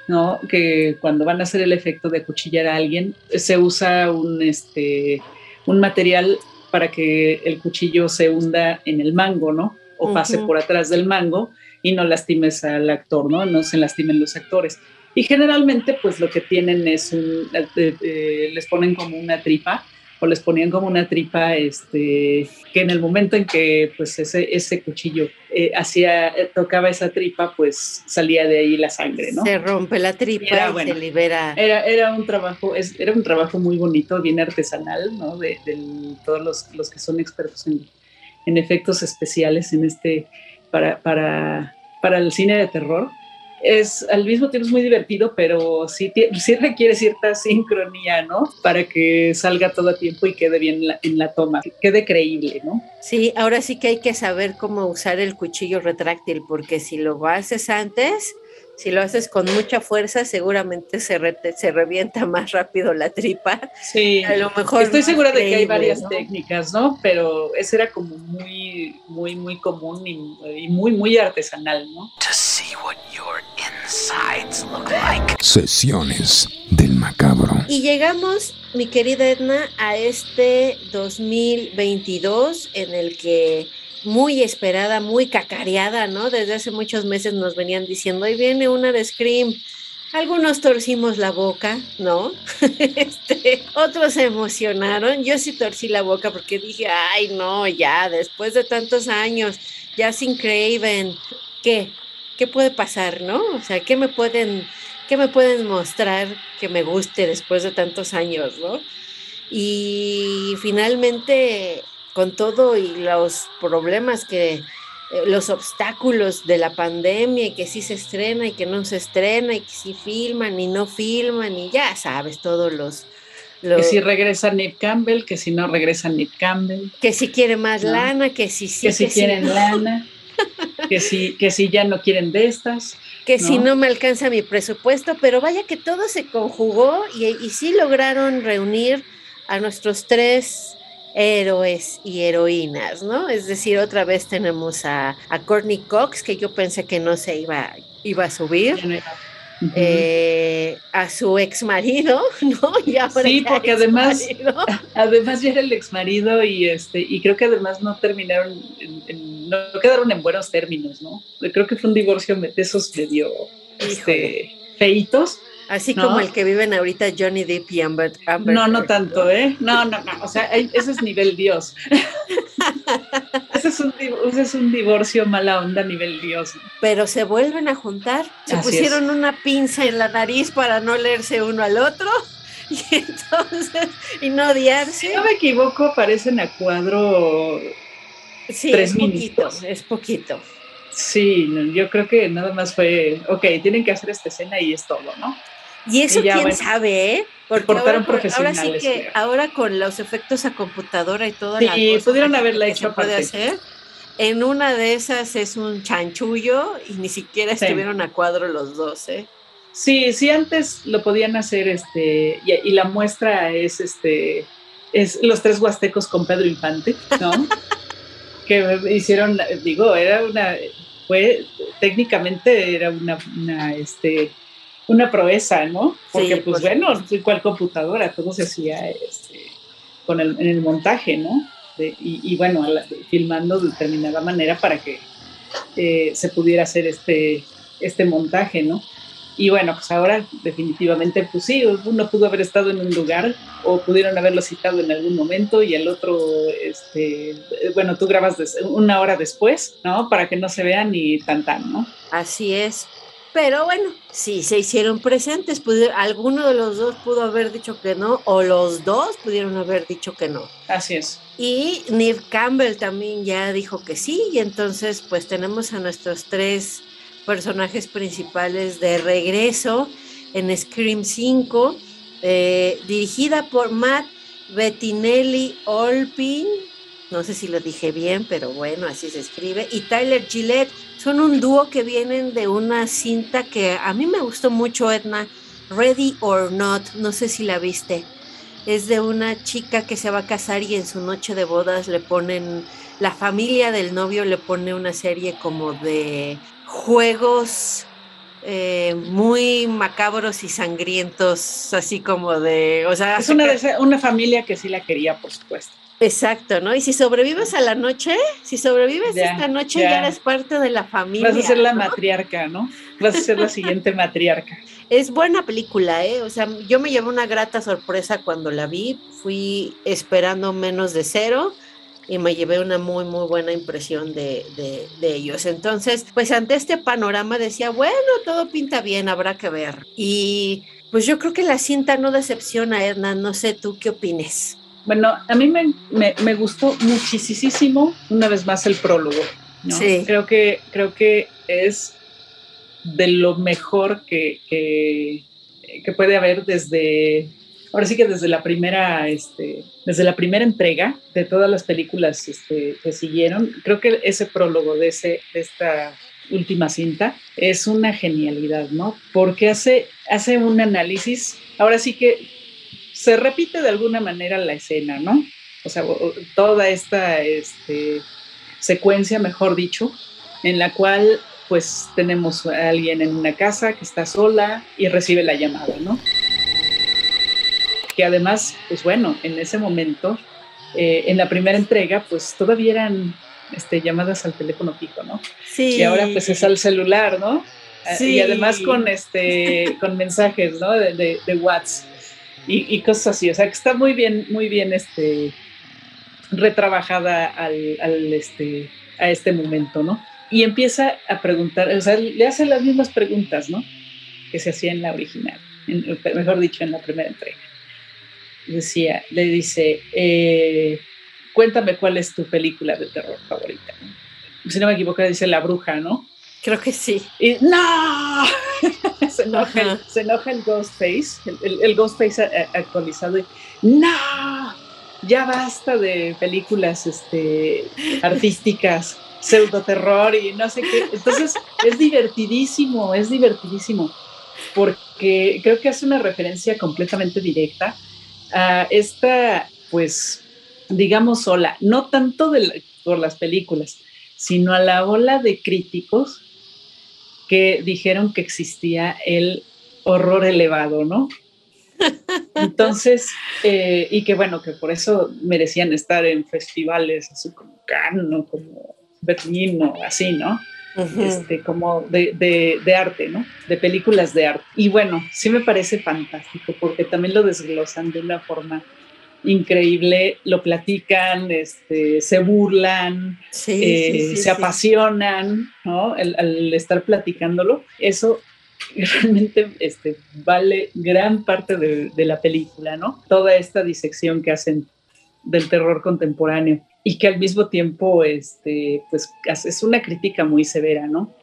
¿no? Que cuando van a hacer el efecto de cuchillar a alguien, se usa un, este, un material para que el cuchillo se hunda en el mango, ¿no? O pase por atrás del mango y no lastimes al actor, ¿no? No se lastimen los actores. Y generalmente pues lo que tienen es un, eh, eh, les ponen como una tripa o les ponían como una tripa este, que en el momento en que pues ese, ese cuchillo eh, hacía, tocaba esa tripa pues salía de ahí la sangre, ¿no? Se rompe la tripa y, se libera. Era, era un trabajo, es, era un trabajo muy bonito, bien artesanal, ¿no? De, todos los, los, que son expertos en, en efectos especiales en este, para, para, para el cine de terror es al mismo tiempo es muy divertido, pero sí, sí requiere cierta sincronía, ¿no? Para que salga todo a tiempo y quede bien en la toma, quede creíble, ¿no? Sí, ahora sí que hay que saber cómo usar el cuchillo retráctil, porque si lo haces antes, si lo haces con mucha fuerza, seguramente se, se revienta más rápido la tripa. Sí, a lo mejor. Estoy segura de que hay varias técnicas, ¿no? Pero ese era como muy, muy, muy común y, muy, muy artesanal, ¿no? Sesiones del macabro. Y llegamos, mi querida Edna, a este 2022 en el que muy esperada, muy cacareada, ¿no? Desde hace muchos meses nos venían diciendo, ahí viene una de Scream. Algunos torcimos la boca, ¿no? Este, otros se emocionaron. Yo sí torcí la boca porque dije, ay, no, ya, después de tantos años, ya sin Craven, ¿qué? ¿Qué puede pasar, no? O sea, ¿qué me pueden, qué me pueden mostrar que me guste después de tantos años, no? Y finalmente con todo y los problemas que, eh, los obstáculos de la pandemia y que sí se estrena y que no se estrena y que sí filman y no filman y ya sabes, todos los... que si regresa Nick Campbell, que si no regresa Nick Campbell. Que si quiere más lana, que si sí. Que si quieren lana, que si, que si ya no quieren de estas. Que si no me alcanza mi presupuesto, pero vaya que todo se conjugó y, y sí lograron reunir a nuestros tres héroes y heroínas, ¿no? Es decir, otra vez tenemos a, a Courtney Cox, que yo pensé que no se iba, iba a subir. Eh, a su ex marido, ¿no? Y sí, porque además, además ya era el ex marido y este, y creo que además no terminaron, no quedaron en buenos términos, ¿no? Creo que fue un divorcio de esos medio este, feitos Así como el que viven ahorita Johnny Depp y Amber. no, no tanto, ¿eh? No, no, no. O sea, ese es nivel Dios. ese, es un, ese es un divorcio mala onda nivel Dios. Pero se vuelven a juntar. Se pusieron una pinza en la nariz para no leerse uno al otro. Y entonces, y no odiarse. Si no me equivoco, aparecen a cuadro. Sí, es poquito, es poquito. Sí, yo creo que nada más fue, ok, tienen que hacer esta escena y es todo, ¿no? Y eso quién sabe, ¿eh? Porque ahora, profesionales. Ahora sí que, ahora con los efectos a computadora y todo. Sí, pudieron haberla hecho puede hacer. En una de esas es un chanchullo y ni siquiera estuvieron a cuadro los dos, ¿eh? Sí, sí, antes lo podían hacer, este, y, la muestra es, este, es los tres huastecos con Pedro Infante, ¿no? que hicieron, digo, era una, fue, técnicamente era una, una este, una proeza, ¿no? Porque, pues, bueno, igual computadora, todo se hacía este, con el, en el montaje, ¿no? y, bueno, filmando de determinada manera para que eh, se pudiera hacer este, este montaje, ¿no? Y bueno, pues ahora definitivamente, pues sí, uno pudo haber estado en un lugar o pudieron haberlo citado en algún momento y el otro, este, bueno, tú grabas una hora después, ¿no? Para que no se vean ni tan tan, ¿no? Así es. Pero bueno, sí se hicieron presentes, alguno de los dos pudo haber dicho que no, o los dos pudieron haber dicho que no. Así es. Y Neve Campbell también ya dijo que sí, y entonces pues tenemos a nuestros tres personajes principales de regreso en Scream 5, eh, dirigida por Matt Bettinelli Olpin, no sé si lo dije bien, pero bueno, así se escribe, y Tyler Gillette, son un dúo que vienen de una cinta que a mí me gustó mucho, Edna, Ready or Not, no sé si la viste, es de una chica que se va a casar y en su noche de bodas le ponen, la familia del novio le pone una serie como de juegos eh, muy macabros y sangrientos, así como de, o sea, es una, una familia que sí la quería, por supuesto. Exacto, ¿no? Y si sobrevives a la noche, si sobrevives esta noche, ya. eres parte de la familia. Vas a ser la matriarca, ¿no? Vas a ser la siguiente matriarca. Es buena película, ¿eh? O sea, yo me llevé una grata sorpresa cuando la vi. Fui esperando menos de cero y me llevé una muy, muy buena impresión de, de, ellos. Entonces, pues ante este panorama decía, bueno, todo pinta bien, habrá que ver. Y pues yo creo que la cinta no decepciona, Hernán. No sé tú qué opines. Bueno, a mí me, me, me gustó muchísimo, una vez más, el prólogo. Sí. Creo que, creo que es de lo mejor que, que, que puede haber desde ahora sí que desde la primera, este, desde la primera entrega de todas las películas este, que siguieron, creo que ese prólogo de, ese, de esta última cinta es una genialidad, ¿no? Porque hace, hace un análisis, ahora sí que se repite de alguna manera la escena, ¿no? O sea, toda esta este, secuencia, mejor dicho, en la cual pues tenemos a alguien en una casa que está sola y recibe la llamada, ¿no? Que además, pues bueno, en ese momento, eh, en la primera entrega, pues todavía eran este, llamadas al teléfono fijo, ¿no? Sí. Y ahora pues es al celular, ¿no? Sí. Y además con, este, con mensajes, ¿no? De, de, WhatsApp y, y, cosas así. O sea, que está muy bien, muy bien este, retrabajada al, al, este, a este momento, ¿no? Y empieza a preguntar, o sea, le hace las mismas preguntas, ¿no? Que se hacía en la original, mejor dicho, en la primera entrega decía, le dice, eh, cuéntame cuál es tu película de terror favorita. Si no me equivoco, dice La Bruja, ¿no? Creo que sí. Y ¡no! se, enoja el, se, enoja el, Ghostface, el, el, Ghostface actualizado. Y, ¡No! Ya basta de películas este, artísticas, pseudoterror y no sé qué. Entonces, es divertidísimo, es divertidísimo, porque creo que hace una referencia completamente directa a esta, pues, digamos, ola, no tanto por las películas, sino a la ola de críticos que dijeron que existía el horror elevado, ¿no? Entonces, eh, y que bueno, que por eso merecían estar en festivales así como Cannes, como Berlín o así, ¿no? Este, como de, de, arte, ¿no? De películas de arte. Y bueno, sí me parece fantástico porque también lo desglosan de una forma increíble, lo platican, este, se burlan, eh, se apasionan, ¿no? Al, estar platicándolo, eso realmente este, vale gran parte de, de la película, ¿no? Toda esta disección que hacen del terror contemporáneo y que al mismo tiempo este, pues, es una crítica muy severa, ¿no?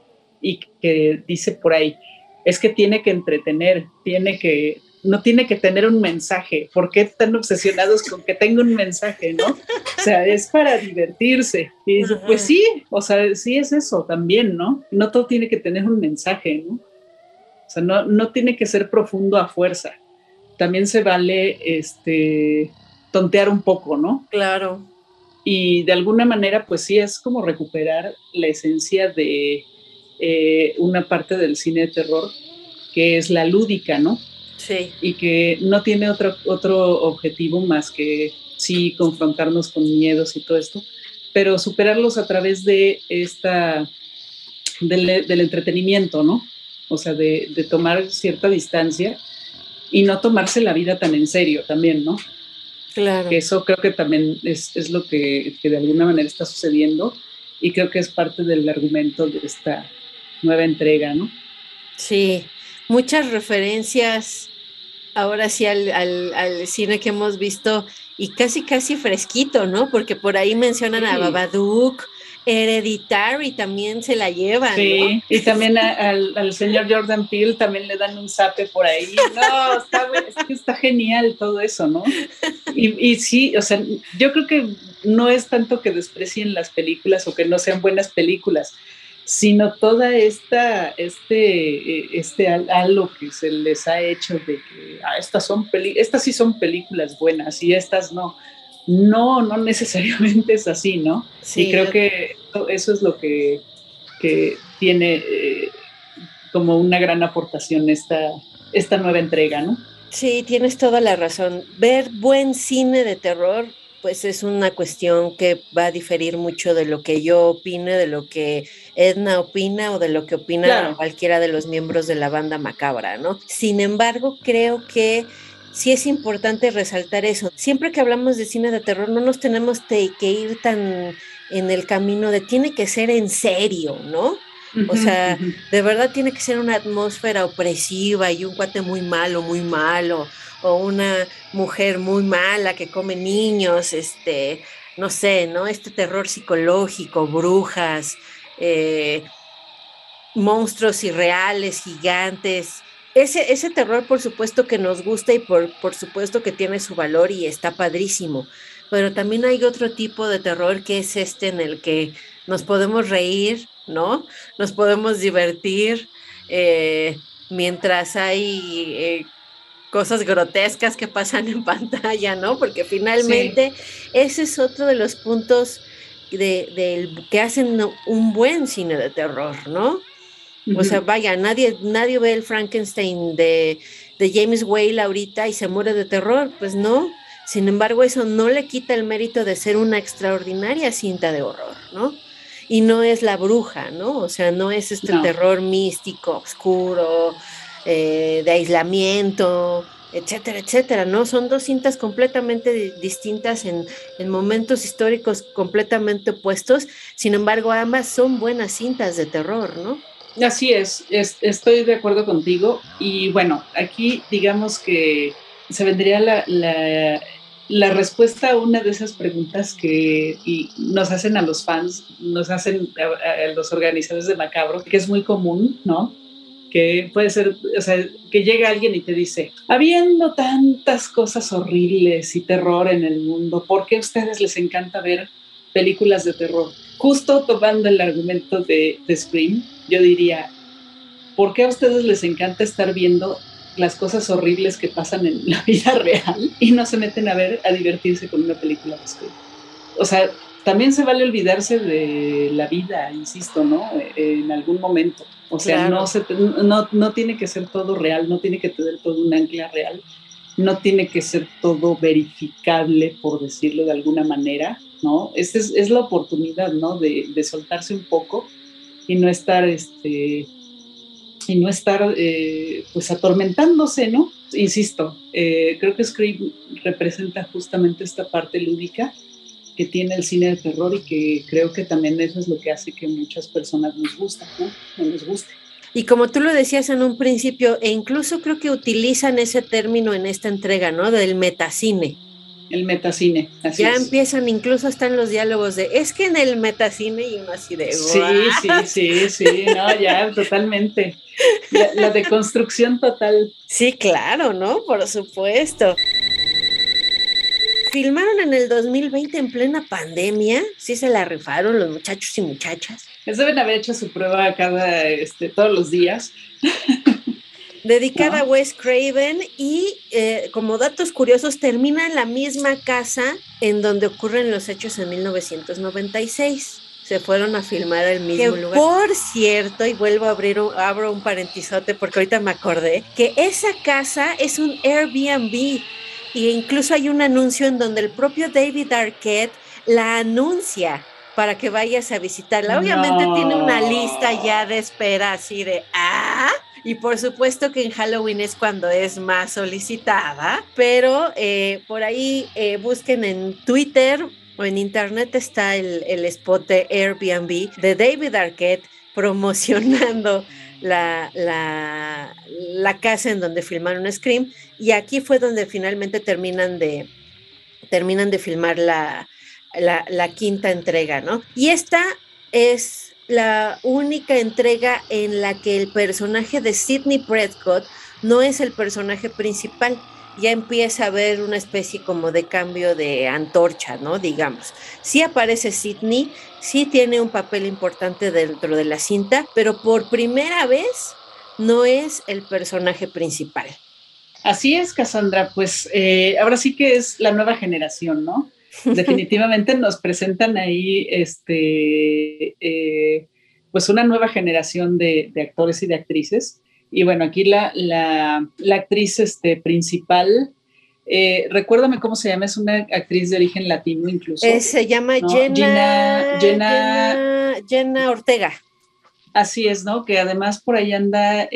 Y que dice por ahí, es que tiene que entretener, tiene que, no tiene que tener un mensaje. ¿Por qué están obsesionados con que tenga un mensaje, no? O sea, es para divertirse. Y dice, pues sí, o sea, sí es eso también, ¿no? No todo tiene que tener un mensaje, ¿no? O sea, no, no tiene que ser profundo a fuerza. También se vale, este, tontear un poco, ¿no? Claro y de alguna manera pues sí es como recuperar la esencia de eh, una parte del cine de terror que es la lúdica, ¿no? Sí. Y que no tiene otro, otro objetivo más que sí confrontarnos con miedos y todo esto, pero superarlos a través de esta del, del entretenimiento, ¿no? O sea, de, de, tomar cierta distancia y no tomarse la vida tan en serio también, ¿no? Claro. Que eso creo que también es, es lo que, que, de alguna manera está sucediendo y creo que es parte del argumento de esta nueva entrega, ¿no? Sí, muchas referencias ahora sí al, al, al cine que hemos visto y casi casi fresquito, ¿no? Porque por ahí mencionan sí. a Babadook, Hereditary también se la llevan. Sí, y también al, señor Jordan Peele también le dan un zape por ahí. No, está, es que está genial todo eso, ¿no? Y, sí, o sea, yo creo que no es tanto que desprecien las películas o que no sean buenas películas, sino toda esta, este, este halo que se les ha hecho de que ah, estas, son estas sí son películas buenas y estas no no, no necesariamente es así, ¿no? Sí, y creo que eso es lo que, que tiene eh, como una gran aportación esta, esta nueva entrega, ¿no? Sí, tienes toda la razón. Ver buen cine de terror, pues es una cuestión que va a diferir mucho de lo que yo opine, de lo que Edna opina o de lo que opina claro. cualquiera de los miembros de la banda macabra, ¿no? Sin embargo, creo que sí es importante resaltar eso. Siempre que hablamos de cine de terror, no nos tenemos que ir tan en el camino de tiene que ser en serio, ¿no? O sea, de verdad tiene que ser una atmósfera opresiva y un cuate muy malo, muy malo, o una mujer muy mala que come niños, este, no sé, ¿no? Este terror psicológico, brujas, eh, monstruos irreales, gigantes, ese, ese terror por supuesto que nos gusta y por, por supuesto que tiene su valor y está padrísimo, pero también hay otro tipo de terror que es este en el que nos podemos reír, ¿no? Nos podemos divertir eh, mientras hay eh, cosas grotescas que pasan en pantalla, ¿no? Porque finalmente sí. ese es otro de los puntos de, de, que hacen un buen cine de terror, ¿no? O sea, vaya, nadie, nadie ve el Frankenstein de, de, James Whale ahorita y se muere de terror, pues no. Sin embargo, eso no le quita el mérito de ser una extraordinaria cinta de horror, ¿no? Y no es la bruja, ¿no? O sea, no es este no. terror místico, oscuro, eh, de aislamiento, etcétera, etcétera, ¿no? Son dos cintas completamente distintas en, en, momentos históricos completamente opuestos, sin embargo, ambas son buenas cintas de terror, ¿no? Así es, es, estoy de acuerdo contigo. Y bueno, aquí digamos que se vendría la, la, la, respuesta a una de esas preguntas que nos hacen a los fans, nos hacen a, a, los organizadores de Macabro, que es muy común, ¿no? Que puede ser, o sea, que llega alguien y te dice, habiendo tantas cosas horribles y terror en el mundo, ¿por qué a ustedes les encanta ver películas de terror? Justo tomando el argumento de, de Scream, yo diría, ¿por qué a ustedes les encanta estar viendo las cosas horribles que pasan en la vida real y no se meten a ver, a divertirse con una película de Scream? O sea, también se vale olvidarse de la vida, insisto, ¿no? En algún momento. O sea, claro. no, se, no, no tiene que ser todo real, no tiene que tener todo un ancla real, no tiene que ser todo verificable, por decirlo de alguna manera, ¿no? Esa es, es, la oportunidad, ¿no? De, de, soltarse un poco y no estar, este, y no estar, eh, pues, atormentándose, ¿no? Insisto, eh, creo que Scream representa justamente esta parte lúdica que tiene el cine de terror y que creo que también eso es lo que hace que muchas personas nos gusten, ¿no? No nos guste. Y como tú lo decías en un principio, e incluso creo que utilizan ese término en esta entrega, ¿no? Del metacine. El metacine, así Ya es. empiezan, incluso están los diálogos de, es que en el metacine y uno así de... Sí, sí, sí, sí, no, ya, totalmente. La, la deconstrucción total. Sí, claro, ¿no? Por supuesto filmaron en el 2020 en plena pandemia, sí se la rifaron los muchachos y muchachas. Les deben haber hecho su prueba cada, este, todos los días. Dedicada a Wes Craven y eh, como datos curiosos termina en la misma casa en donde ocurren los hechos en 1996 se fueron a filmar al mismo que, lugar. Por cierto, y vuelvo a abrir un, abro un parentizote porque ahorita me acordé, que esa casa es un Airbnb y incluso hay un anuncio en donde el propio David Arquette la anuncia para que vayas a visitarla. Obviamente tiene una lista ya de espera así de, ah, y por supuesto que en Halloween es cuando es más solicitada, pero eh, por ahí eh, busquen en Twitter o en internet está el, el spot de Airbnb de David Arquette promocionando la, la, la, casa en donde filmaron Scream y aquí fue donde finalmente terminan de, terminan de filmar la, la, la quinta entrega, ¿no? Y esta es la única entrega en la que el personaje de Sidney Prescott no es el personaje principal. Ya empieza a haber una especie como de cambio de antorcha, ¿no? Digamos. Sí aparece Sidney, sí tiene un papel importante dentro de la cinta, pero por primera vez no es el personaje principal. Así es, Cassandra. Pues eh, ahora sí que es la nueva generación, ¿no? definitivamente nos presentan ahí este, eh, pues una nueva generación de, actores y de actrices. Y bueno, aquí la, la, actriz este, principal, eh, recuérdame cómo se llama, es una actriz de origen latino incluso. Eh, se llama Jenna, Jenna, Jenna, Ortega. Así es, ¿no? Que además por ahí anda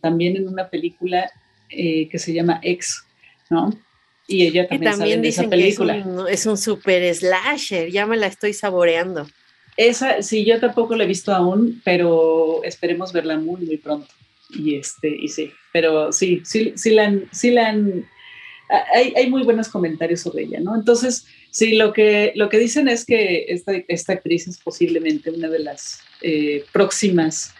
también en una película que se llama Ex, ¿no? Y ella también, sale en esa película. es, un, super slasher, ya me la estoy saboreando. Esa, sí, yo tampoco la he visto aún, pero esperemos verla muy, muy pronto. Y este, y sí, pero sí, sí, sí la han, sí la han, hay, hay, muy buenos comentarios sobre ella, ¿no? Entonces, sí, lo que, lo que dicen es que esta, esta actriz es posiblemente una de las eh, próximas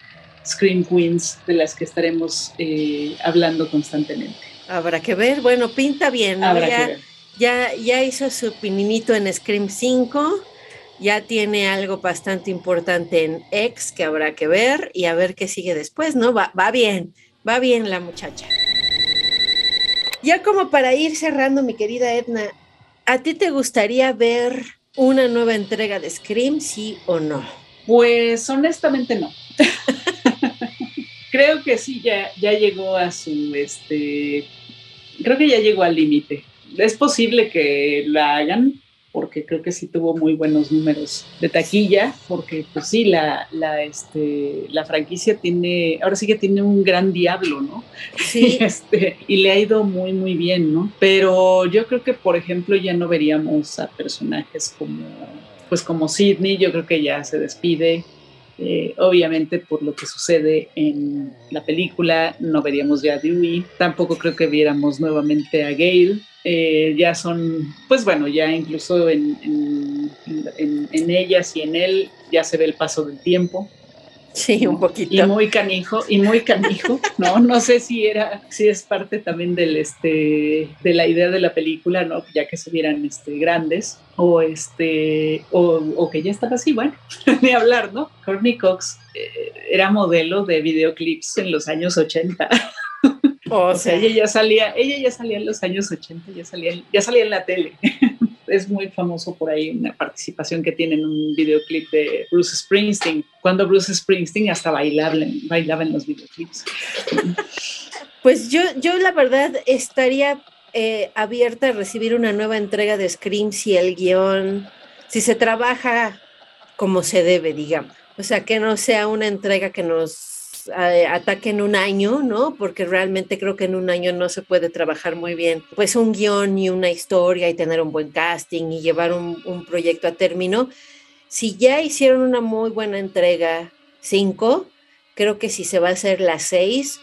Scream Queens de las que estaremos eh, hablando constantemente. Habrá que ver, bueno, pinta bien, ¿no? ya, ya, ya, hizo su pininito en Scream 5, ya tiene algo bastante importante en X que habrá que ver y a ver qué sigue después, ¿no? Va, va bien, va bien la muchacha. Ya como para ir cerrando, mi querida Edna, ¿a ti te gustaría ver una nueva entrega de Scream, sí o no? Pues honestamente no. creo que sí, ya, ya llegó a su, este, creo que ya llegó al límite. Es posible que la hagan, porque creo que sí tuvo muy buenos números de taquilla, porque pues sí, la, la, este, la franquicia tiene, ahora sí que tiene un gran diablo, ¿no? Sí. Este, y le ha ido muy, muy bien, ¿no? Pero yo creo que, por ejemplo, ya no veríamos a personajes como, pues como Sidney, yo creo que ya se despide, eh, obviamente por lo que sucede en la película no veríamos ya a Dewey, tampoco creo que viéramos nuevamente a Gail. Eh, ya son, pues bueno, ya incluso en, en, ellas y en él ya se ve el paso del tiempo. Sí, un poquito. Y muy canijo, y muy canijo, ¿no? No sé si era, si es parte también del, este, de la idea de la película, ¿no? Ya que se vieran este, grandes, o este, o, que ya estaba así, bueno, ni hablar, ¿no? Courtney Cox eh, era modelo de videoclips en los años 80. O, sea, ella ya salía, ella ya salía en los años 80, ya salía, ya salía en la tele. es muy famoso por ahí una participación que tiene en un videoclip de Bruce Springsteen, cuando Bruce Springsteen hasta bailaba, bailaba en los videoclips. Pues yo, yo la verdad estaría eh, abierta a recibir una nueva entrega de Scream si el guion, si se trabaja como se debe, digamos. O sea, que no sea una entrega que nos eh, ataque en un año, ¿no? Porque realmente creo que en un año no se puede trabajar muy bien, pues un guion y una historia y tener un buen casting y llevar un, proyecto a término. Si ya hicieron una muy buena entrega 5, creo que si se va a hacer la 6,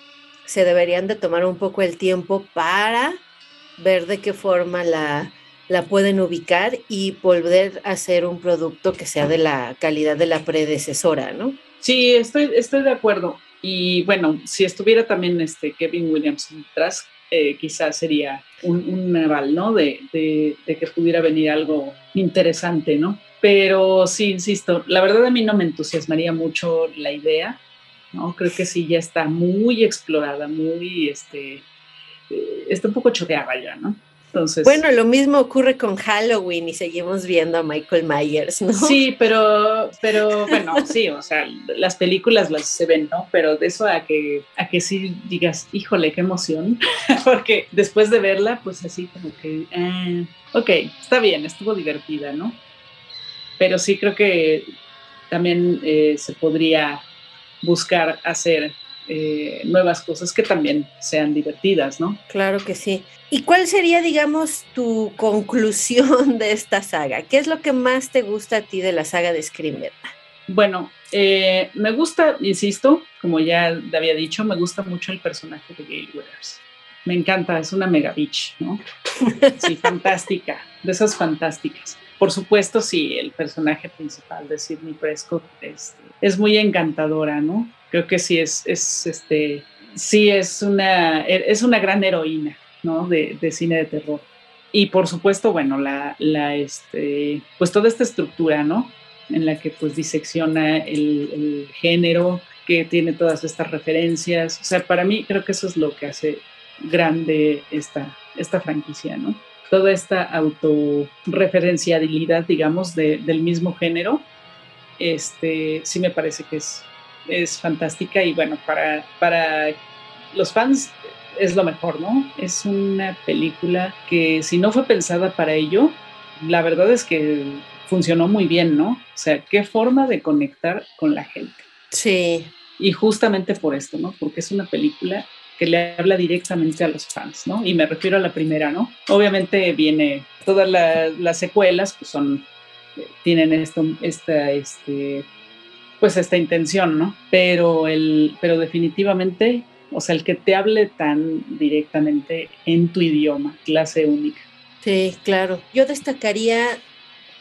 se deberían de tomar un poco el tiempo para ver de qué forma la, la pueden ubicar y volver a hacer un producto que sea de la calidad de la predecesora, ¿no? Sí, estoy, estoy de acuerdo. Y bueno, si estuviera también este Kevin Williamson detrás, eh, quizás sería un, un naval, ¿no? De, de, que pudiera venir algo interesante, ¿no? Pero sí, insisto, la verdad a mí no me entusiasmaría mucho la idea, ¿no? Creo que sí ya está muy explorada, muy, este, eh, está un poco choqueada ya, ¿no? Bueno, lo mismo ocurre con Halloween y seguimos viendo a Michael Myers, ¿no? Sí, pero, pero bueno, sí, o sea, las películas las se ven, ¿no? Pero de eso a que, a que sí digas, híjole, qué emoción, porque después de verla, pues así como que, eh, ok, está bien, estuvo divertida, ¿no? pero sí creo que también eh, se podría buscar hacer eh, nuevas cosas que también sean divertidas, ¿no? Claro que sí. ¿Y cuál sería, digamos, tu conclusión de esta saga? ¿Qué es lo que más te gusta a ti de la saga de Scream? Bueno, eh, me gusta, insisto, como ya te había dicho, me gusta mucho el personaje de Gail Weathers. Me encanta, es una mega bitch, ¿no? Sí, fantástica, de esas fantásticas. Por supuesto, sí, el personaje principal de Sidney Prescott es, es muy encantadora, ¿no? Creo que sí es, es este, sí es una, es una gran heroína, ¿no? De, cine de terror. Y por supuesto, bueno, la, la, este, pues toda esta estructura, ¿no? En la que pues disecciona el, el género, que tiene todas estas referencias. O sea, para mí creo que eso es lo que hace grande esta, esta franquicia, ¿no? Toda esta autorreferenciabilidad, digamos, de, del mismo género, este, sí me parece que es, es fantástica y bueno, para, para los fans es lo mejor, ¿no? Es una película que si no fue pensada para ello, la verdad es que funcionó muy bien, ¿no? O sea, qué forma de conectar con la gente. Sí. Y justamente por esto, ¿no? Porque es una película que le habla directamente a los fans, ¿no? Y me refiero a la primera, ¿no? Obviamente viene, todas las secuelas pues son, tienen esto, esta, este, pues esta intención, ¿no? Pero, el, pero definitivamente, o sea, el que te hable tan directamente en tu idioma, clase única. Sí, claro. Yo destacaría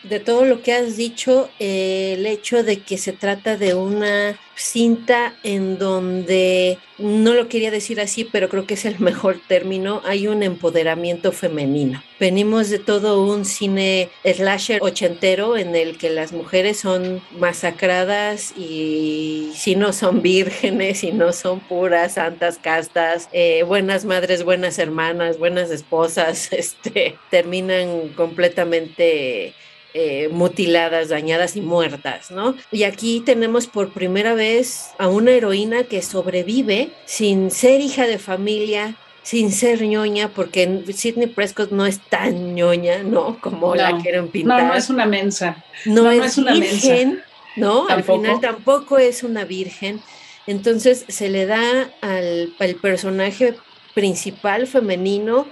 de todo lo que has dicho, eh, el hecho de que se trata de una cinta en donde, no lo quería decir así, pero creo que es el mejor término, hay un empoderamiento femenino. Venimos de todo un cine slasher ochentero en el que las mujeres son masacradas y si no son vírgenes, y no son puras, santas, castas, eh, buenas madres, buenas hermanas, buenas esposas, este, terminan completamente eh, mutiladas, dañadas y muertas, ¿no? Y aquí tenemos por primera vez a una heroína que sobrevive sin ser hija de familia, sin ser ñoña, porque Sidney Prescott no es tan ñoña, ¿no? Como la quieren pintar. No, no es una mensa. No, es, una virgen, ¿no? Al final tampoco es una virgen. Entonces se le da al, al personaje principal femenino,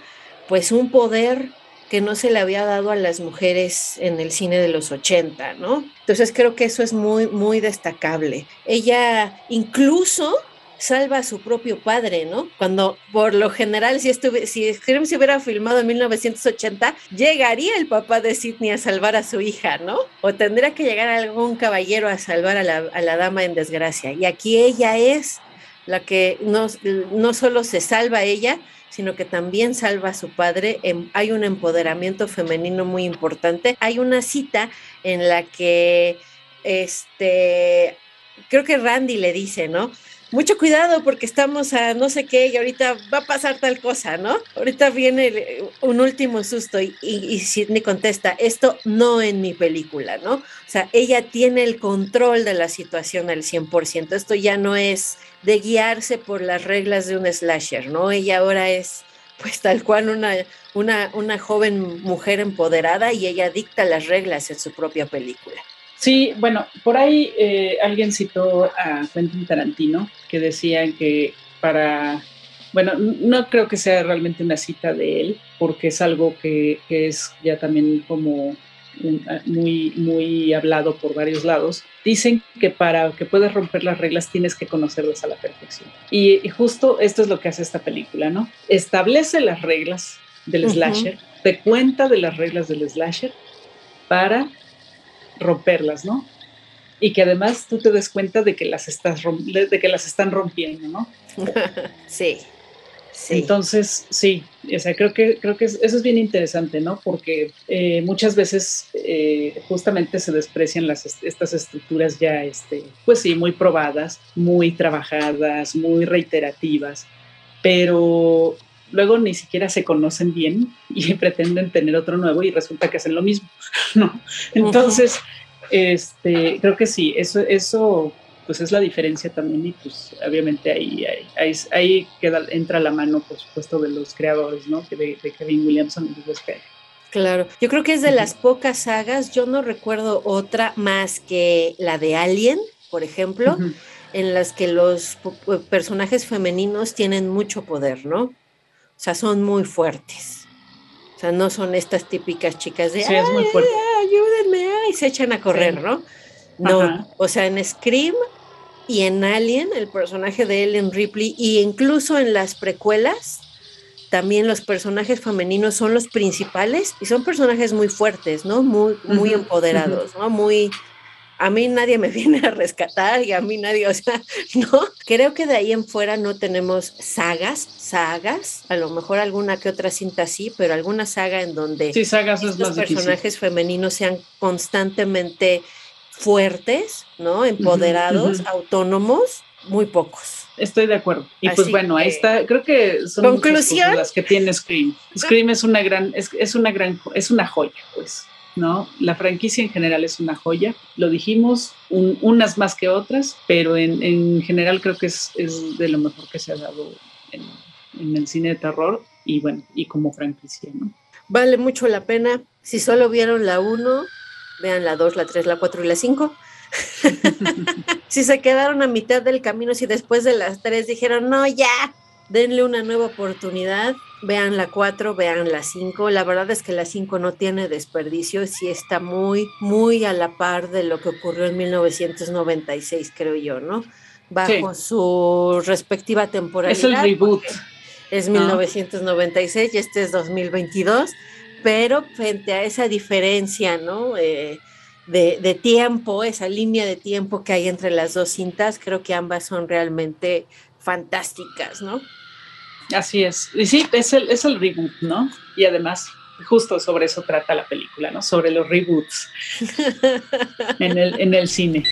pues un poder que no se le había dado a las mujeres en el cine de los 80, ¿no? Entonces creo que eso es muy, muy destacable. Ella incluso salva a su propio padre, ¿no? Cuando por lo general, si, estuve, si se hubiera filmado en 1980, llegaría el papá de Sidney a salvar a su hija, ¿no? O tendría que llegar algún caballero a salvar a la, a la dama en desgracia. Y aquí ella es la que no, no solo se salva a ella, sino que también salva a su padre. Em, hay un empoderamiento femenino muy importante. Hay una cita en la que, este, creo que Randy le dice, ¿no? Mucho cuidado porque estamos a no sé qué y ahorita va a pasar tal cosa, ¿no? Ahorita viene un último susto y, y, Sidney contesta, esto no en mi película, ¿no? O sea, ella tiene el control de la situación al 100%. Esto ya no es de guiarse por las reglas de un slasher, ¿no? Ella ahora es pues tal cual una, una, una joven mujer empoderada y ella dicta las reglas en su propia película. Sí, bueno, por ahí eh, alguien citó a Quentin Tarantino que decía que para, bueno, no creo que sea realmente una cita de él, porque es algo que, que es ya también como Ah, muy, muy hablado por varios lados, dicen que para que puedas romper las reglas tienes que conocerlas a la perfección. Y, justo esto es lo que hace esta película, ¿no? Establece las reglas del slasher, te cuenta de las reglas del slasher para romperlas, ¿no? Y que además tú te des cuenta de que las, estás de que las están rompiendo, ¿no? sí. Entonces, sí, o sea, creo que, creo que eso es bien interesante, ¿no? Porque eh, muchas veces eh, justamente se desprecian las, estas estructuras ya, este, pues sí, muy probadas, muy trabajadas, muy reiterativas, pero luego ni siquiera se conocen bien y pretenden tener otro nuevo y resulta que hacen lo mismo, ¿no? Entonces, este, creo que sí, eso, eso pues es la diferencia también y pues obviamente ahí, ahí, ahí, queda, entra la mano, por supuesto, de los creadores, ¿no? De, de Kevin Williamson y Wes Claro, yo creo que es de las pocas sagas, yo no recuerdo otra más que la de Alien, por ejemplo, en las que los personajes femeninos tienen mucho poder, ¿no? O sea, son muy fuertes. O sea, no son estas típicas chicas de, sí, es muy fuerte. ayúdenme, y se echan a correr, ¿no? No, o sea, en Scream y en Alien, el personaje de Ellen Ripley, y incluso en las precuelas, también los personajes femeninos son los principales y son personajes muy fuertes, ¿no? Muy, muy empoderados, ¿no? Muy, a mí nadie me viene a rescatar y a mí nadie, o sea, ¿no? Creo que de ahí en fuera no tenemos sagas, sagas, a lo mejor alguna que otra cinta sí, pero alguna saga en donde sí, sagas estos personajes femeninos sean constantemente fuertes, ¿no? Empoderados, autónomos, muy pocos. Estoy de acuerdo. Y pues bueno, ahí está. Creo que son conclusión las que tiene Scream. Scream es una gran, es, es, una gran, es una joya, pues, ¿no? La franquicia en general es una joya. Lo dijimos, unas más que otras, pero en, en general creo que es, es, de lo mejor que se ha dado en, en el cine de terror y bueno, y como franquicia, ¿no? Vale mucho la pena. Si solo vieron la 1, vean la 2, la 3, la 4 y la 5 si se quedaron a mitad del camino, si después de las tres dijeron, no, ya, denle una nueva oportunidad, vean la 4, vean la 5. La verdad es que la 5 no tiene desperdicio, sí está muy, muy a la par de lo que ocurrió en 1996, creo yo, ¿no? Bajo su respectiva temporalidad. Es el reboot. Es 1996 y este es 2022, pero frente a esa diferencia, ¿no? Eh, de, tiempo, esa línea de tiempo que hay entre las dos cintas, creo que ambas son realmente fantásticas, ¿no? Así es. Y sí, es el, es el reboot, ¿no? Y además, justo sobre eso trata la película, ¿no? Sobre los reboots en, el, en el cine.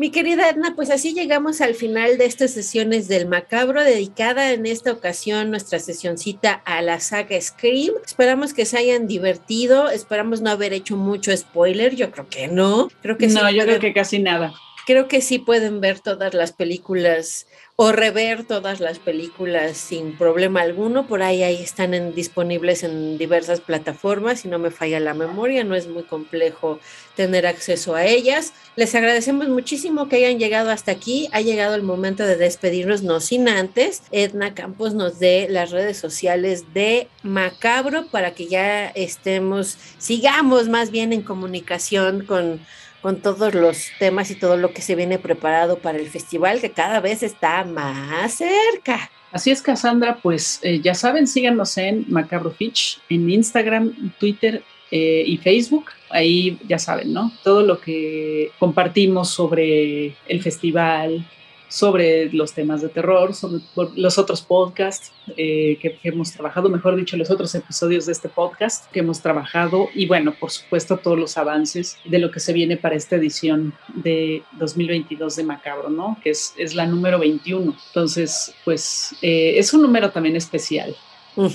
Mi querida Edna, pues así llegamos al final de estas sesiones del macabro, dedicada en esta ocasión nuestra sesioncita a la saga Scream. Esperamos que se hayan divertido, esperamos no haber hecho mucho spoiler, yo creo que no. Creo que no, yo creo que casi nada. Creo que sí pueden ver todas las películas o rever todas las películas sin problema alguno. Por ahí, ahí están disponibles en diversas plataformas, si no me falla la memoria, no es muy complejo tener acceso a ellas. Les agradecemos muchísimo que hayan llegado hasta aquí. Ha llegado el momento de despedirnos, no sin antes. Edna Campos nos dé las redes sociales de Macabro para que ya estemos, sigamos más bien en comunicación con con todos los temas y todo lo que se viene preparado para el festival que cada vez está más cerca. Así es, Cassandra, pues eh, ya saben, síganos en Macabro Fitch, en Instagram, Twitter eh, y Facebook. Ahí ya saben, ¿no? Todo lo que compartimos sobre el festival, sobre los temas de terror, sobre los otros podcasts eh, que, hemos trabajado, mejor dicho, los otros episodios de este podcast que hemos trabajado y bueno, por supuesto, todos los avances de lo que se viene para esta edición de 2022 de Macabro, ¿no? Que es, es la número 21. Entonces, pues eh, es un número también especial.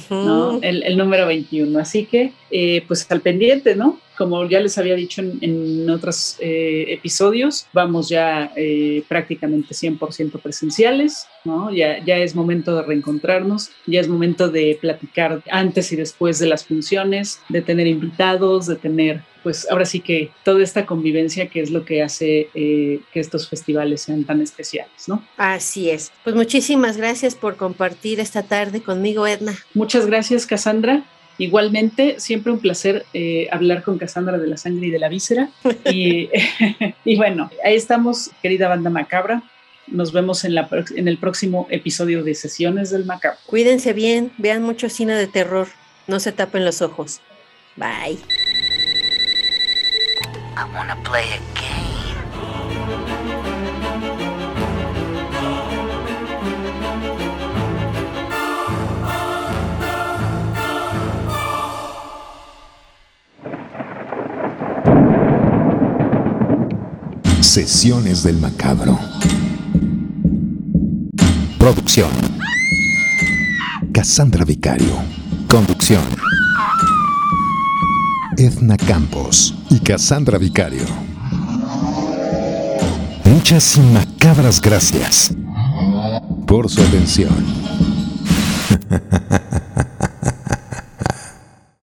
¿no? El, el, número 21. Así que, eh, pues al pendiente, ¿no? Como ya les había dicho en, otros eh, episodios, vamos ya eh, prácticamente 100% presenciales, ¿no? Ya, ya es momento de reencontrarnos, ya es momento de platicar antes y después de las funciones, de tener invitados, de tener pues ahora sí que toda esta convivencia que es lo que hace eh, que estos festivales sean tan especiales, ¿no? Así es. Pues muchísimas gracias por compartir esta tarde conmigo, Edna. Muchas gracias, Cassandra. Igualmente, siempre un placer eh, hablar con Cassandra de la sangre y de la víscera. y, y, bueno, ahí estamos, querida banda macabra. Nos vemos en, la, en el próximo episodio de Sesiones del Macabro. Cuídense bien, vean mucho cine de terror, no se tapen los ojos. Bye. I wanna play a game. Sesiones del Macabro. Producción. Cassandra Vicario. Conducción. Edna Campos y Cassandra Vicario. Muchas y macabras gracias por su atención.